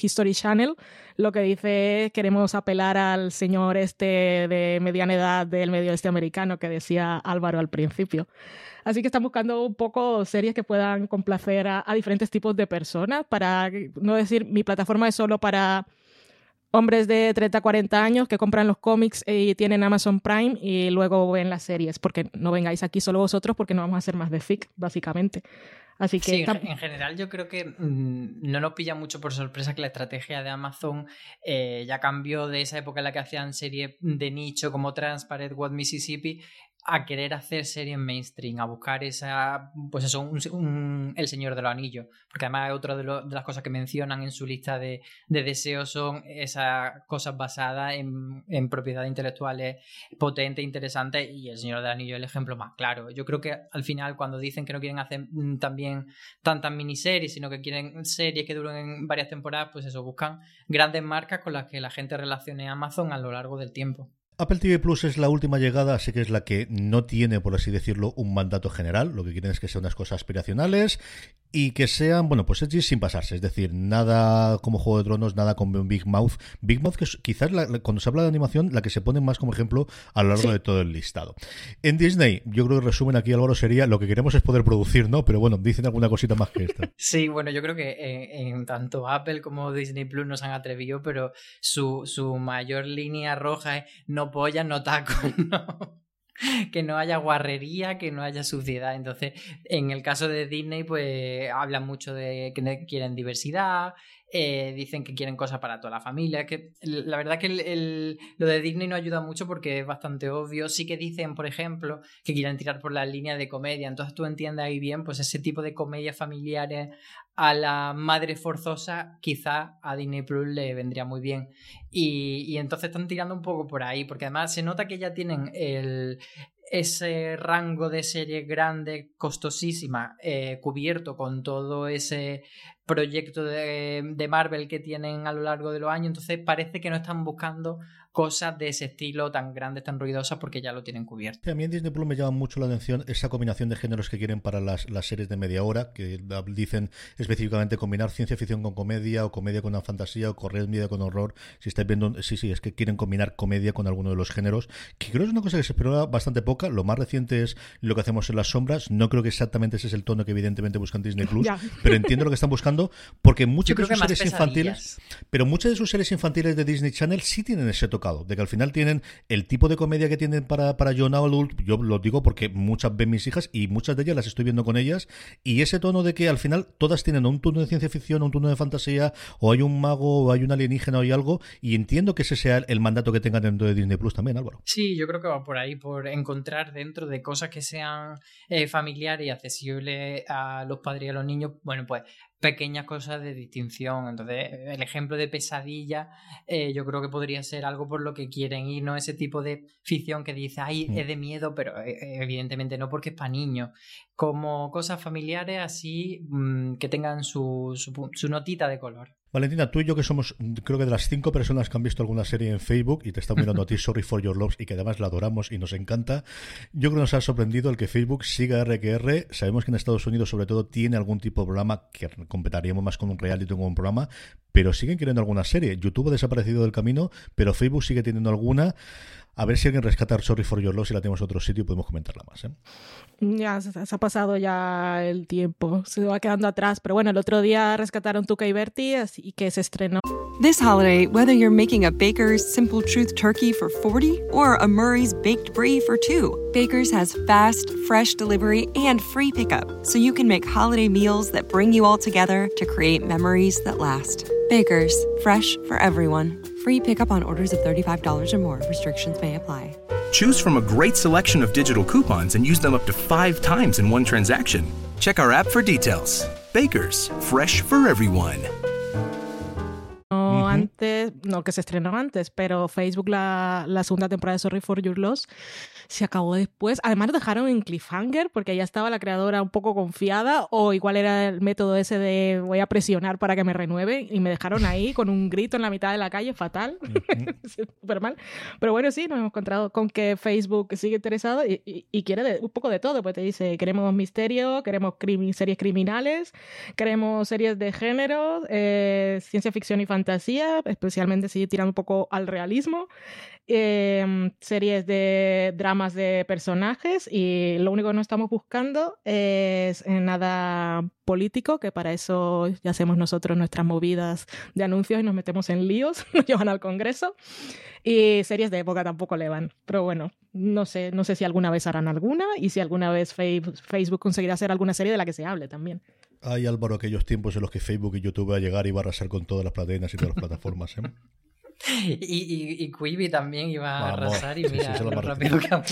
History Channel lo que dice es queremos apelar al señor este de mediana edad del medio este americano que decía Álvaro al principio. Así que están buscando un poco series que puedan complacer a diferentes tipos de personas para no decir mi plataforma es solo para hombres de 30, 40 años que compran los cómics y tienen Amazon Prime y luego ven las series, porque no vengáis aquí solo vosotros porque no vamos a hacer más de fic, básicamente. Así que sí, en general yo creo que mm, no nos pilla mucho por sorpresa que la estrategia de Amazon eh, ya cambió de esa época en la que hacían series de nicho como Transparent What Mississippi a querer hacer series mainstream, a buscar esa, pues eso, un, El Señor de los Anillos, porque además otra de, de, las cosas que mencionan en su lista de, de deseos son esas cosas basadas en, en, propiedades intelectuales potentes, interesantes, y El Señor de los Anillos es el ejemplo más claro. Yo creo que al final cuando dicen que no quieren hacer mm, también tantas miniseries, sino que quieren series que duren varias temporadas, pues eso, buscan grandes marcas con las que la gente relacione Amazon a lo largo del tiempo. Apple TV Plus es la última llegada, así que es la que no tiene, por así decirlo, un mandato general. Lo que quieren es que sean unas cosas aspiracionales y que sean, bueno, pues edgy sin pasarse. Es decir, nada como Juego de Tronos, nada como Big Mouth. Big Mouth, que es quizás cuando se habla de animación, la que se pone más como ejemplo a lo largo de todo el listado. En Disney, yo creo que resumen aquí, Álvaro, sería lo que queremos es poder producir, ¿no? Pero bueno, dicen alguna cosita más que esta. <laughs> sí, bueno, yo creo que en, tanto Apple como Disney Plus nos han atrevido, pero su, su mayor línea roja es no pollas, no tacos, <laughs> no que no haya guarrería, que no haya suciedad. Entonces, en el caso de Disney, pues hablan mucho de que quieren diversidad, eh, dicen que quieren cosas para toda la familia. Que la verdad que el, lo de Disney no ayuda mucho porque es bastante obvio. Sí que dicen, por ejemplo, que quieren tirar por la línea de comedia. Entonces tú entiendes ahí bien, pues ese tipo de comedias familiares a la madre forzosa, quizá a Disney Plus le vendría muy bien. Y, y entonces están tirando un poco por ahí, porque además se nota que ya tienen el, ese rango de series grande, costosísima, eh, cubierto con todo ese proyecto de, de, Marvel que tienen a lo largo de los años, entonces parece que no están buscando cosas de ese estilo tan grandes, tan ruidosas, porque ya lo tienen cubierto. a mí en Disney Plus me llama mucho la atención esa combinación de géneros que quieren para las, las series de media hora, que dicen específicamente combinar ciencia ficción con comedia, o comedia con una fantasía, o correr media con horror. Si estáis viendo, sí, sí, es que quieren combinar comedia con alguno de los géneros, que creo que es una cosa que se espera bastante poca. Lo más reciente es lo que hacemos en las sombras. No creo que exactamente ese es el tono que evidentemente buscan Disney Plus, pero entiendo lo que están buscando, porque muchas de sus series infantiles, pero muchas de sus series infantiles de Disney Channel sí tienen ese de que al final tienen el tipo de comedia que tienen para, para John Adult, yo lo digo porque muchas ven mis hijas y muchas de ellas las estoy viendo con ellas, y ese tono de que al final todas tienen un tono de ciencia ficción, un tono de fantasía, o hay un mago, o hay un alienígena, o hay algo, y entiendo que ese sea el mandato que tengan dentro de Disney Plus también, Álvaro. Sí, yo creo que va por ahí, por encontrar dentro de cosas que sean eh, familiares y accesibles a los padres y a los niños, bueno, pues pequeñas cosas de distinción. Entonces, el ejemplo de pesadilla, eh, yo creo que podría ser algo por lo que quieren ir, no ese tipo de ficción que dice, ay, mm. es de miedo, pero eh, evidentemente no porque es para niños. Como cosas familiares así mm, que tengan su, su notita de color. Valentina, tú y yo que somos, creo que de las cinco personas que han visto alguna serie en Facebook y te están mirando a ti, <laughs> Sorry for Your Loves, y que además la adoramos y nos encanta, yo creo que nos ha sorprendido el que Facebook siga RQR. Sabemos que en Estados Unidos, sobre todo, tiene algún tipo de programa que completaríamos más con un reality que con un programa, pero siguen queriendo alguna serie. YouTube ha desaparecido del camino, pero Facebook sigue teniendo alguna. A ver si alguien rescata Sorry for Your Loves y la tenemos en otro sitio y podemos comentarla más. ¿eh? Ya se, ha pasado ya el tiempo, se va quedando atrás. Pero bueno, el otro día rescataron Tuca y Bertie, así que se estrenó. This holiday, whether you're making a Baker's Simple Truth turkey for 40 or a Murray's Baked Brie for 2, Baker's has fast, fresh delivery and free pickup, so you can make holiday meals that bring you all together to create memories that last. Baker's, fresh for everyone. Free pickup on orders of $35 or more. Restrictions may apply. Choose from a great selection of digital coupons and use them up to five times in one transaction. Check our app for details. Bakers, fresh for everyone. han antes, no, que se estrenó antes, pero Facebook, la, la segunda temporada de Sorry for Your Loss, se acabó después. Además lo dejaron en cliffhanger porque ya estaba la creadora un poco confiada o igual era el método ese de voy a presionar para que me renueve y me dejaron ahí con un grito en la mitad de la calle, fatal, súper <laughs> mal. Pero bueno, sí, nos hemos encontrado con que Facebook sigue interesado y, y, quiere un poco de todo, pues te dice, queremos misterio, queremos series criminales, queremos series de género, eh, ciencia ficción y fantasía, especialmente si tiran un poco al realismo, eh, series de dramas de personajes y lo único que no estamos buscando es nada político, que para eso ya hacemos nosotros nuestras movidas de anuncios y nos metemos en líos, <laughs> nos llevan al Congreso. Y series de época tampoco le van. Pero bueno, no sé, no sé si alguna vez harán alguna y si alguna vez Facebook conseguirá hacer alguna serie de la que se hable también. Hay Álvaro aquellos tiempos en los que Facebook y YouTube va a llegar y va a arrasar con todas las plataformas y todas las <laughs> plataformas. ¿eh? Y, y, Quibi también iba a arrasar y mira lo rápido que ha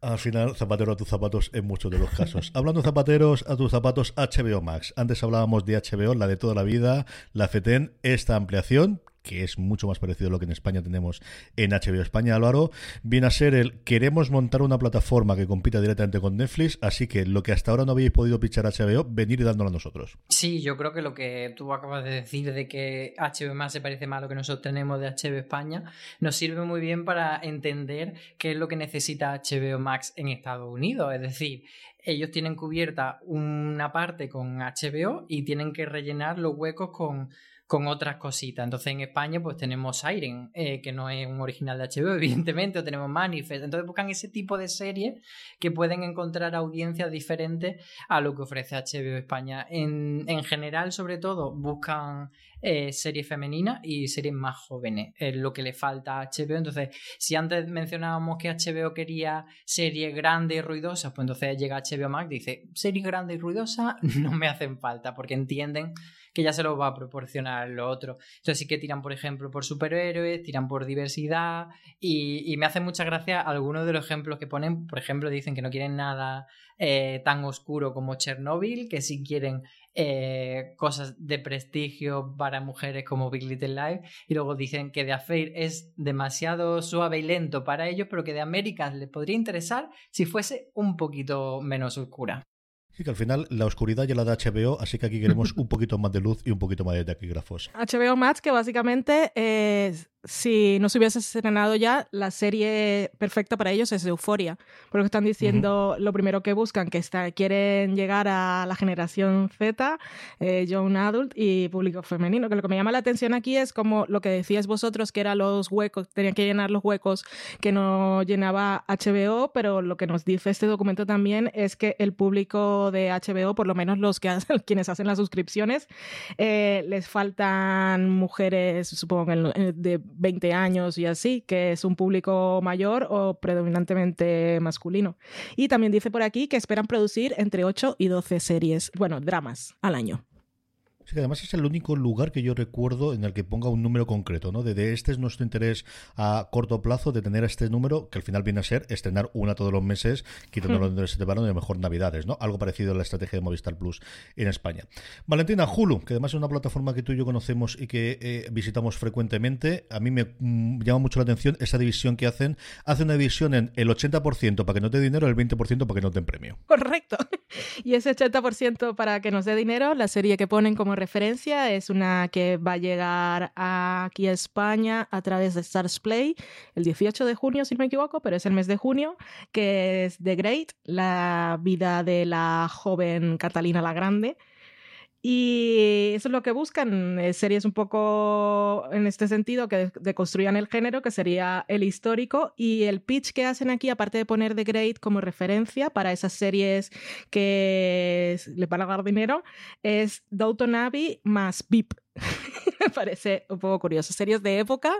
Al final, zapatero a tus zapatos en muchos de los casos. <laughs> Hablando de zapateros a tus zapatos, HBO Max. Antes hablábamos de HBO, la de toda la vida, la FETEN, esta ampliación que es mucho más parecido a lo que en España tenemos en HBO España, Álvaro, viene a ser el queremos montar una plataforma que compita directamente con Netflix, así que lo que hasta ahora no habéis podido pichar HBO, venir dándolo a nosotros. Sí, yo creo que lo que tú acabas de decir de que HBO más se parece más a lo que nosotros tenemos de HBO España, nos sirve muy bien para entender qué es lo que necesita HBO Max en Estados Unidos, es decir, ellos tienen cubierta una parte con HBO y tienen que rellenar los huecos con con otras cositas. Entonces en España pues tenemos Siren, eh, que no es un original de HBO, <laughs> evidentemente, o tenemos Manifest. Entonces buscan ese tipo de series que pueden encontrar audiencias diferentes a lo que ofrece HBO España. En, en general, sobre todo, buscan eh, series femeninas y series más jóvenes. Es lo que le falta a HBO. Entonces, si antes mencionábamos que HBO quería series grandes y ruidosas, pues entonces llega HBO Max y dice, series grandes y ruidosas <laughs> no me hacen falta, porque entienden que ya se lo va a proporcionar lo otro. Entonces sí que tiran, por ejemplo, por superhéroes, tiran por diversidad y, me hace mucha gracia algunos de los ejemplos que ponen. Por ejemplo, dicen que no quieren nada eh, tan oscuro como Chernobyl, que sí quieren eh, cosas de prestigio para mujeres como Big Little Life y luego dicen que The Affair es demasiado suave y lento para ellos, pero que de Américas les podría interesar si fuese un poquito menos oscura. Sí, que al final la oscuridad ya la da HBO, así que aquí queremos un poquito más de luz y un poquito más de taquígrafos. HBO Max, que básicamente si no se hubiese estrenado ya, la serie perfecta para ellos es Euforia. Porque están diciendo lo primero que buscan, que está, quieren llegar a la generación Z, eh, young adult y público femenino. Que lo que me llama la atención aquí es como lo que decías vosotros, que eran los huecos, tenían que llenar los huecos que no llenaba HBO, pero lo que nos dice este documento también es que el público de HBO, por lo menos los que hacen, <laughs> quienes hacen las suscripciones, eh, les faltan mujeres, supongo, de 20 años y así, que es un público mayor o predominantemente masculino. Y también dice por aquí que esperan producir entre 8 y 12 series, bueno, dramas al año que además es el único lugar que yo recuerdo en el que ponga un número concreto, ¿no? De, este es nuestro interés a corto plazo de tener este número, que al final viene a ser estrenar una todos los meses, quitando los de separaron de mejor Navidades, ¿no? Algo parecido a la estrategia de Movistar Plus en España. Valentina, Hulu, que además es una plataforma que tú y yo conocemos y que eh, visitamos frecuentemente. A mí me mm, llama mucho la atención esa división que hacen. Hace una división en el 80% para que no te dé dinero, el 20% para que no te den premio. Correcto. <laughs> Y ese 80% para que nos dé dinero, la serie que ponen como referencia es una que va a llegar aquí a España a través de Stars Play el 18 de junio, si no me equivoco, pero es el mes de junio, que es The Great, la vida de la joven Catalina la Grande y eso es lo que buscan, eh, series un poco en este sentido, que deconstruyan el género, que sería el histórico, y el pitch que hacen aquí, aparte de poner The Great como referencia para esas series que le van a dar dinero, es Downton Abbey más VIP. <laughs> me parece un poco curioso. Series de época,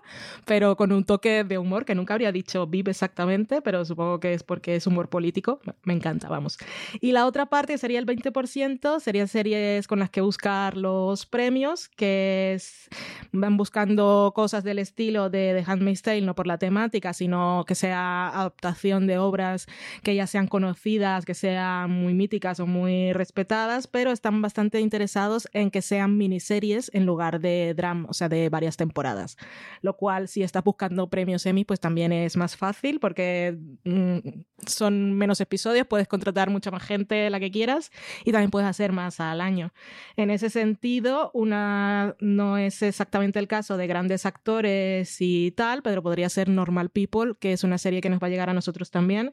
pero con un toque de humor que nunca habría dicho VIP exactamente, pero supongo que es porque es humor político. Me encanta, vamos. Y la otra parte sería el 20%, serían series con las que buscar los premios, que es, van buscando cosas del estilo de The Handmaid's Tale, no por la temática, sino que sea adaptación de obras que ya sean conocidas, que sean muy míticas o muy respetadas, pero están bastante interesados en que sean miniseries en lugar de drama, o sea, de varias temporadas. Lo cual, si estás buscando premios Emmy, pues también es más fácil porque mm, son menos episodios, puedes contratar mucha más gente, la que quieras, y también puedes hacer más al año. En ese sentido, una no es exactamente el caso de grandes actores y tal, pero podría ser Normal People, que es una serie que nos va a llegar a nosotros también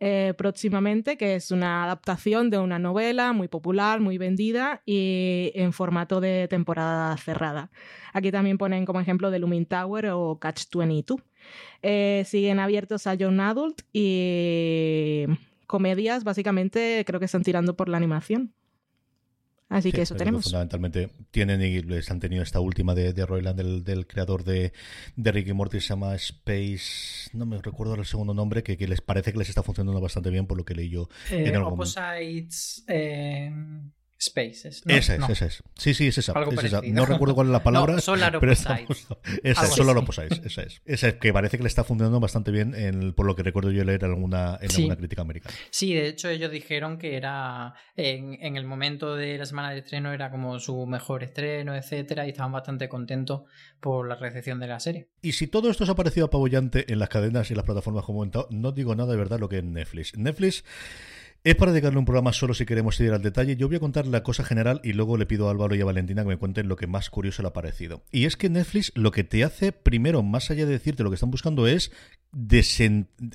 eh, próximamente, que es una adaptación de una novela muy popular, muy vendida y en formato de temporada cerrada. Aquí también ponen como ejemplo The Looming Tower o Catch 22. Eh, siguen abiertos a Young Adult y comedias, básicamente creo que están tirando por la animación. Así Sí, que eso es tenemos. Fundamentalmente tienen y les han tenido esta última de, de Roiland, del, del creador de, de Ricky Morty, se llama Space, no me recuerdo el segundo nombre, que, que les parece que les está funcionando bastante bien por lo que leí yo Eh, en algún. Opposites eh, Spaces. ¿no? Esa es, No. esa es. Sí, sí, es esa. Es. No recuerdo cuál es la palabra. No, Solar pero. Esa <laughs> es, Solar. Opposites, esa es. Esa es, que parece que le está funcionando bastante bien en- por lo que recuerdo yo leer alguna, en Sí. alguna crítica americana. Sí, de hecho ellos dijeron que era en, en el momento de la semana de estreno era como su mejor estreno, etcétera, y estaban bastante contentos por la recepción de la serie. Y si todo esto os ha parecido apabullante en las cadenas y las plataformas como he comentado, no digo nada de verdad lo que es Netflix. Netflix es para dedicarle un programa solo si queremos ir al detalle. Yo voy a contar la cosa general y luego le pido a Álvaro y a Valentina que me cuenten lo que más curioso le ha parecido. Y es que Netflix lo que te hace, primero, más allá de decirte lo que están buscando, es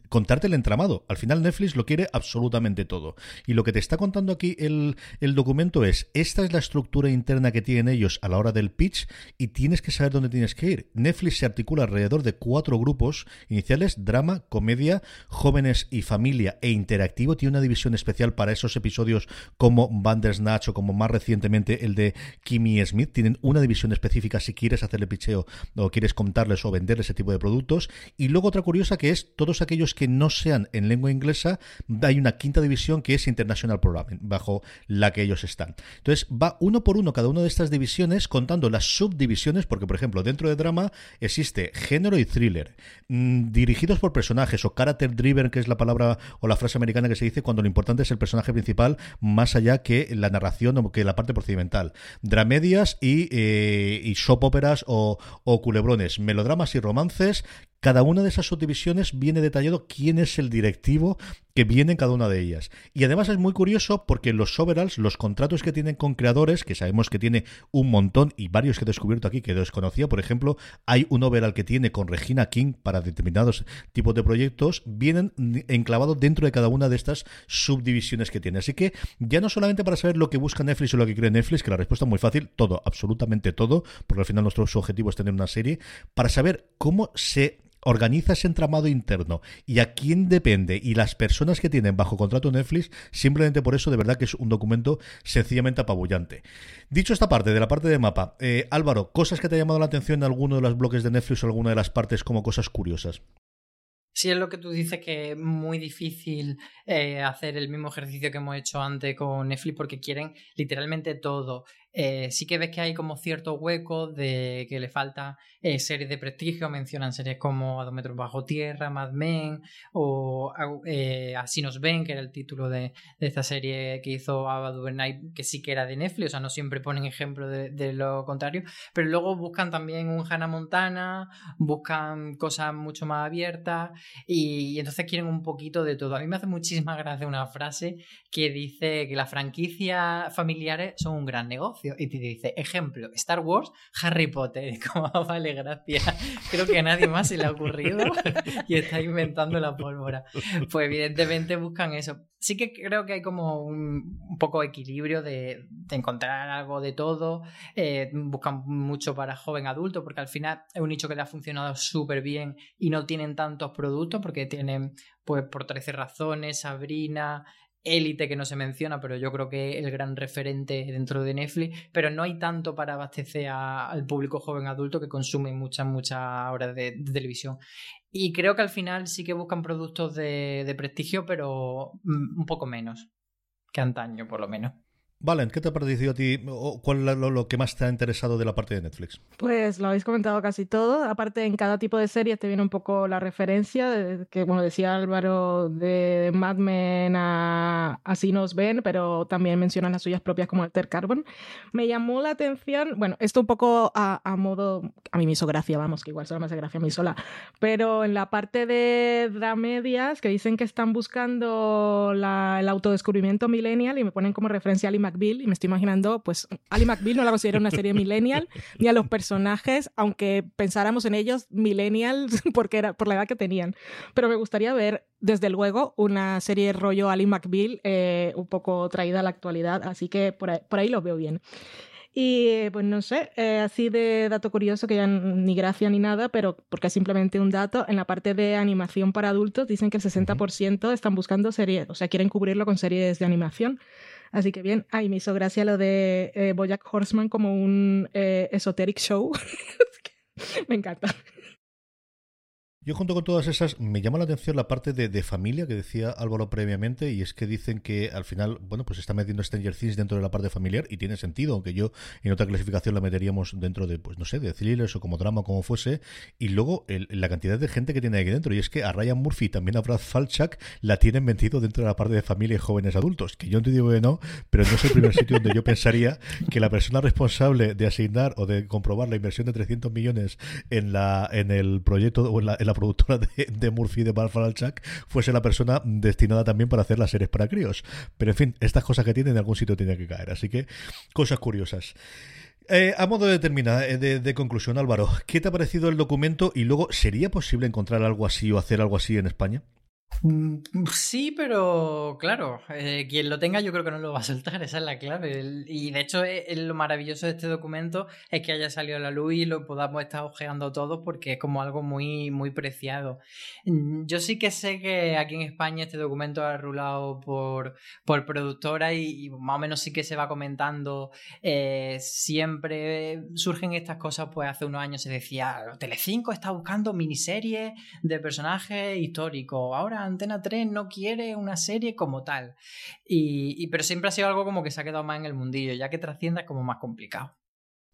contarte el entramado. Al final Netflix lo quiere absolutamente todo. Y lo que te está contando aquí el, el documento es, esta es la estructura interna que tienen ellos a la hora del pitch y tienes que saber dónde tienes que ir. Netflix se articula alrededor de cuatro grupos iniciales, drama, comedia, jóvenes y familia e interactivo. Tiene una división especial para esos episodios como Bandersnatch o como más recientemente el de Kimmy Smith. Tienen una división específica si quieres hacerle picheo o quieres contarles o venderles ese tipo de productos. Y luego otra curiosa que es todos aquellos que no sean en lengua inglesa, hay una quinta división que es International Programming, bajo la que ellos están. Entonces va uno por uno cada una de estas divisiones contando las subdivisiones, porque por ejemplo dentro de drama existe género y thriller, mm, dirigidos por personajes o character driven, que es la palabra o la frase americana que se dice cuando lo importante es el personaje principal más allá que la narración o que la parte procedimental. Dramedias y, eh, y soap operas o, o culebrones, melodramas y romances cada una de esas subdivisiones viene detallado quién es el directivo que viene en cada una de ellas. Y además es muy curioso porque los overalls, los contratos que tienen con creadores, que sabemos que tiene un montón y varios que he descubierto aquí que desconocía, por ejemplo, hay un overall que tiene con Regina King para determinados tipos de proyectos, vienen enclavados dentro de cada una de estas subdivisiones que tiene. Así que ya no solamente para saber lo que busca Netflix o lo que cree Netflix, que la respuesta es muy fácil, todo, absolutamente todo, porque al final nuestro objetivo es tener una serie, para saber cómo se organiza ese entramado interno y a quién depende y las personas que tienen bajo contrato Netflix, simplemente por eso de verdad que es un documento sencillamente apabullante. Dicho esta parte, de la parte de mapa, eh, Álvaro, cosas que te ha llamado la atención en alguno de los bloques de Netflix o alguna de las partes como cosas curiosas. Sí, es lo que tú dices que es muy difícil eh, hacer el mismo ejercicio que hemos hecho antes con Netflix porque quieren literalmente todo. Eh, sí que ves que hay como ciertos huecos de que le falta eh, series de prestigio, mencionan series como A dos metros bajo tierra, Mad Men o eh, Así nos ven, que era el título de, de esta serie que hizo Ava DuVernay, que sí que era de Netflix, o sea, no siempre ponen ejemplo de, de lo contrario, pero luego buscan también un Hannah Montana, buscan cosas mucho más abiertas y, y entonces quieren un poquito de todo. A mí me hace muchísima gracia una frase que dice que las franquicias familiares son un gran negocio y te dice, ejemplo, Star Wars, Harry Potter. <laughs> Y como, "Ah, vale, gracias. Creo que a nadie más se le ha ocurrido <laughs> y está inventando la pólvora. Pues evidentemente buscan eso. Sí que creo que hay como un, un poco equilibrio de, de encontrar algo de todo. Eh, buscan mucho para joven adulto porque al final es un nicho que le ha funcionado súper bien y no tienen tantos productos porque tienen, pues por 13 razones, Sabrina, Élite que no se menciona, pero yo creo que el gran referente dentro de Netflix, pero no hay tanto para abastecer al público joven adulto que consume muchas, muchas horas de, de televisión. Y creo que al final sí que buscan productos de, de prestigio, pero mm, un poco menos que antaño, por lo menos. Valen, ¿qué te ha parecido a ti? ¿O ¿Cuál es lo, lo que más te ha interesado de la parte de Netflix? Pues lo habéis comentado casi todo. Aparte, en cada tipo de serie te viene un poco la referencia, de- que, como decía Álvaro, de Mad Men a, así nos ven, pero también mencionan las suyas propias como Alter Carbon. Me llamó la atención, bueno, esto un poco a, modo, a mí me hizo gracia, vamos, que igual solo me hace gracia a mí sola, pero en la parte de Dramedias, que dicen que están buscando el autodescubrimiento millennial y me ponen como referencia a Ali McBeal y me estoy imaginando, pues Ali McBeal no la considero una serie millennial, ni a los personajes, aunque pensáramos en ellos millennial <laughs> porque era por la edad que tenían. Pero me gustaría ver, desde luego, una serie rollo Ali McBeal eh, un poco traída a la actualidad, así que por ahí, por ahí lo veo bien. Y pues no sé, eh, así de dato curioso que ya ni gracia ni nada, pero porque es simplemente un dato, en la parte de animación para adultos dicen que el 60% están buscando series, o sea, quieren cubrirlo con series de animación. Así que bien, ay, me hizo gracia lo de eh, Bojack Horseman como un eh, esoteric show. <laughs> me encanta. Yo junto con todas esas, me llama la atención la parte de, familia que decía Álvaro previamente, y es que dicen que al final, bueno, pues está metiendo Stranger Things dentro de la parte familiar, y tiene sentido, aunque yo en otra clasificación la meteríamos dentro de, pues no sé, de thrillers o como drama, como fuese, y luego la cantidad de gente que tiene aquí dentro, y es que a Ryan Murphy y también a Brad Falchuk la tienen metido dentro de la parte de familia y jóvenes adultos, que yo no te digo que no, pero no es el primer sitio donde yo pensaría que la persona responsable de asignar o de comprobar la inversión de 300 millones en la en el proyecto o en la productora de, Murphy de Balfalchak fuese la persona destinada también para hacer las series para críos. Pero en fin, estas cosas que tienen en algún sitio tienen que caer. Así que cosas curiosas. Eh, a modo de terminar, eh, de, de, conclusión, Álvaro, ¿qué te ha parecido el documento? Y luego, ¿sería posible encontrar algo así o hacer algo así en España? Mm, sí, pero claro, eh, quien lo tenga yo creo que no lo va a soltar, <laughs> esa es la clave. Y de hecho, eh, lo maravilloso de este documento es que haya salido a la luz y lo podamos estar ojeando todos porque es como algo muy, muy preciado. Mm, yo sí que sé que aquí en España este documento ha rulado por, por productora y, más o menos sí que se va comentando. Eh, siempre surgen estas cosas, pues hace unos años se decía, Telecinco está buscando miniseries de personajes históricos. Ahora Antena 3 no quiere una serie como tal. Y, pero siempre ha sido algo como que se ha quedado más en el mundillo, ya que trascienda es como más complicado.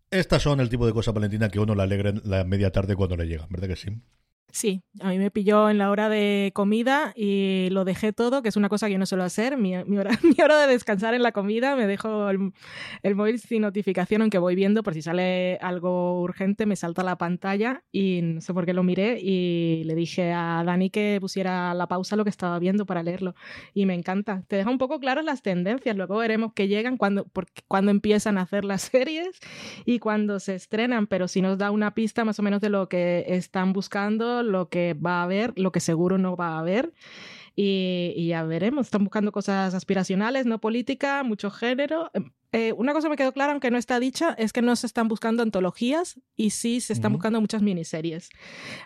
Estas son el tipo de cosas, Valentina, que uno le alegra en la media tarde cuando le llegan, ¿verdad que sí? Sí, a mí me pilló en la hora de comida y lo dejé todo, que es una cosa que yo no suelo hacer. Mi, hora, <laughs> mi hora, de descansar en la comida, me dejo el, móvil sin notificación, aunque voy viendo, por si sale algo urgente, me salta la pantalla y no sé por qué lo miré y le dije a Dani que pusiera la pausa lo que estaba viendo para leerlo. Y me encanta. Te deja un poco claras las tendencias, luego veremos que llegan, cuando, cuando empiezan a hacer las <laughs> series y cuando se estrenan, pero si nos da una pista más o menos de lo que están buscando lo que va a haber, lo que seguro no va a haber. Y, y, ya veremos. Están buscando cosas aspiracionales, no política, mucho género. Eh, una cosa me quedó clara, aunque no está dicha, es que no se están buscando antologías y sí se están buscando muchas miniseries.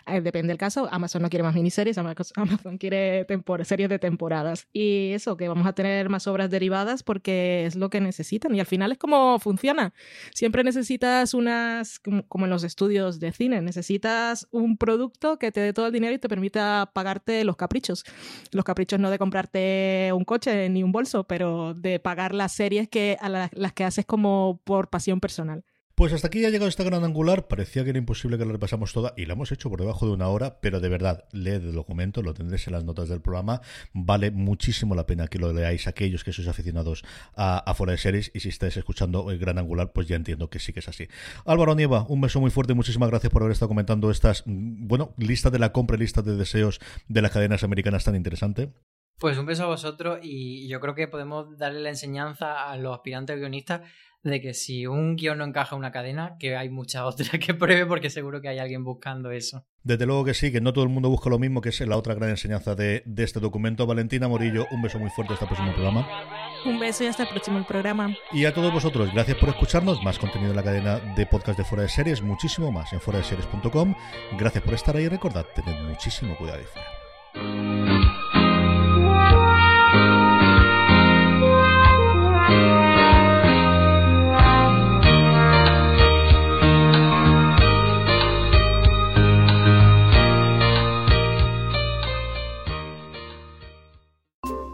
Eh, depende del caso, Amazon no quiere más miniseries, Amazon quiere series de temporadas. Y eso, que vamos a tener más obras derivadas porque es lo que necesitan. Y al final es como funciona. Siempre necesitas unas, como, en los estudios de cine, necesitas un producto que te dé todo el dinero y te permita pagarte los caprichos. Los caprichos no de comprarte un coche ni un bolso, pero de pagar las series que a la las que haces como por pasión personal. Pues hasta aquí ha llegado esta gran angular. Parecía que era imposible que la repasamos toda y la hemos hecho por debajo de una hora, pero de verdad, leed el documento, lo tendréis en las notas del programa. Vale muchísimo la pena que lo leáis aquellos que sois aficionados a, a fuera de series y si estáis escuchando el gran angular, pues ya entiendo que sí que es así. Álvaro Nieva, un beso muy fuerte y muchísimas gracias por haber estado comentando estas, mm, bueno, lista de la compra lista de deseos de las cadenas americanas tan interesante. Pues un beso a vosotros y yo creo que podemos darle la enseñanza a los aspirantes guionistas de que si un guion no encaja en una cadena, que hay muchas <laughs> otras que pruebe porque seguro que hay alguien buscando eso. Desde luego que sí, que no todo el mundo busca lo mismo, que es la otra gran enseñanza de, este documento. Valentina Morillo, un beso muy fuerte hasta el próximo programa. Un beso y hasta el próximo programa. Y a todos vosotros, gracias por escucharnos. Más contenido en la cadena de podcast de Fuera de Series, muchísimo más en fuera de series.com. Gracias por estar ahí y recordad, tened muchísimo cuidado ahí fuera.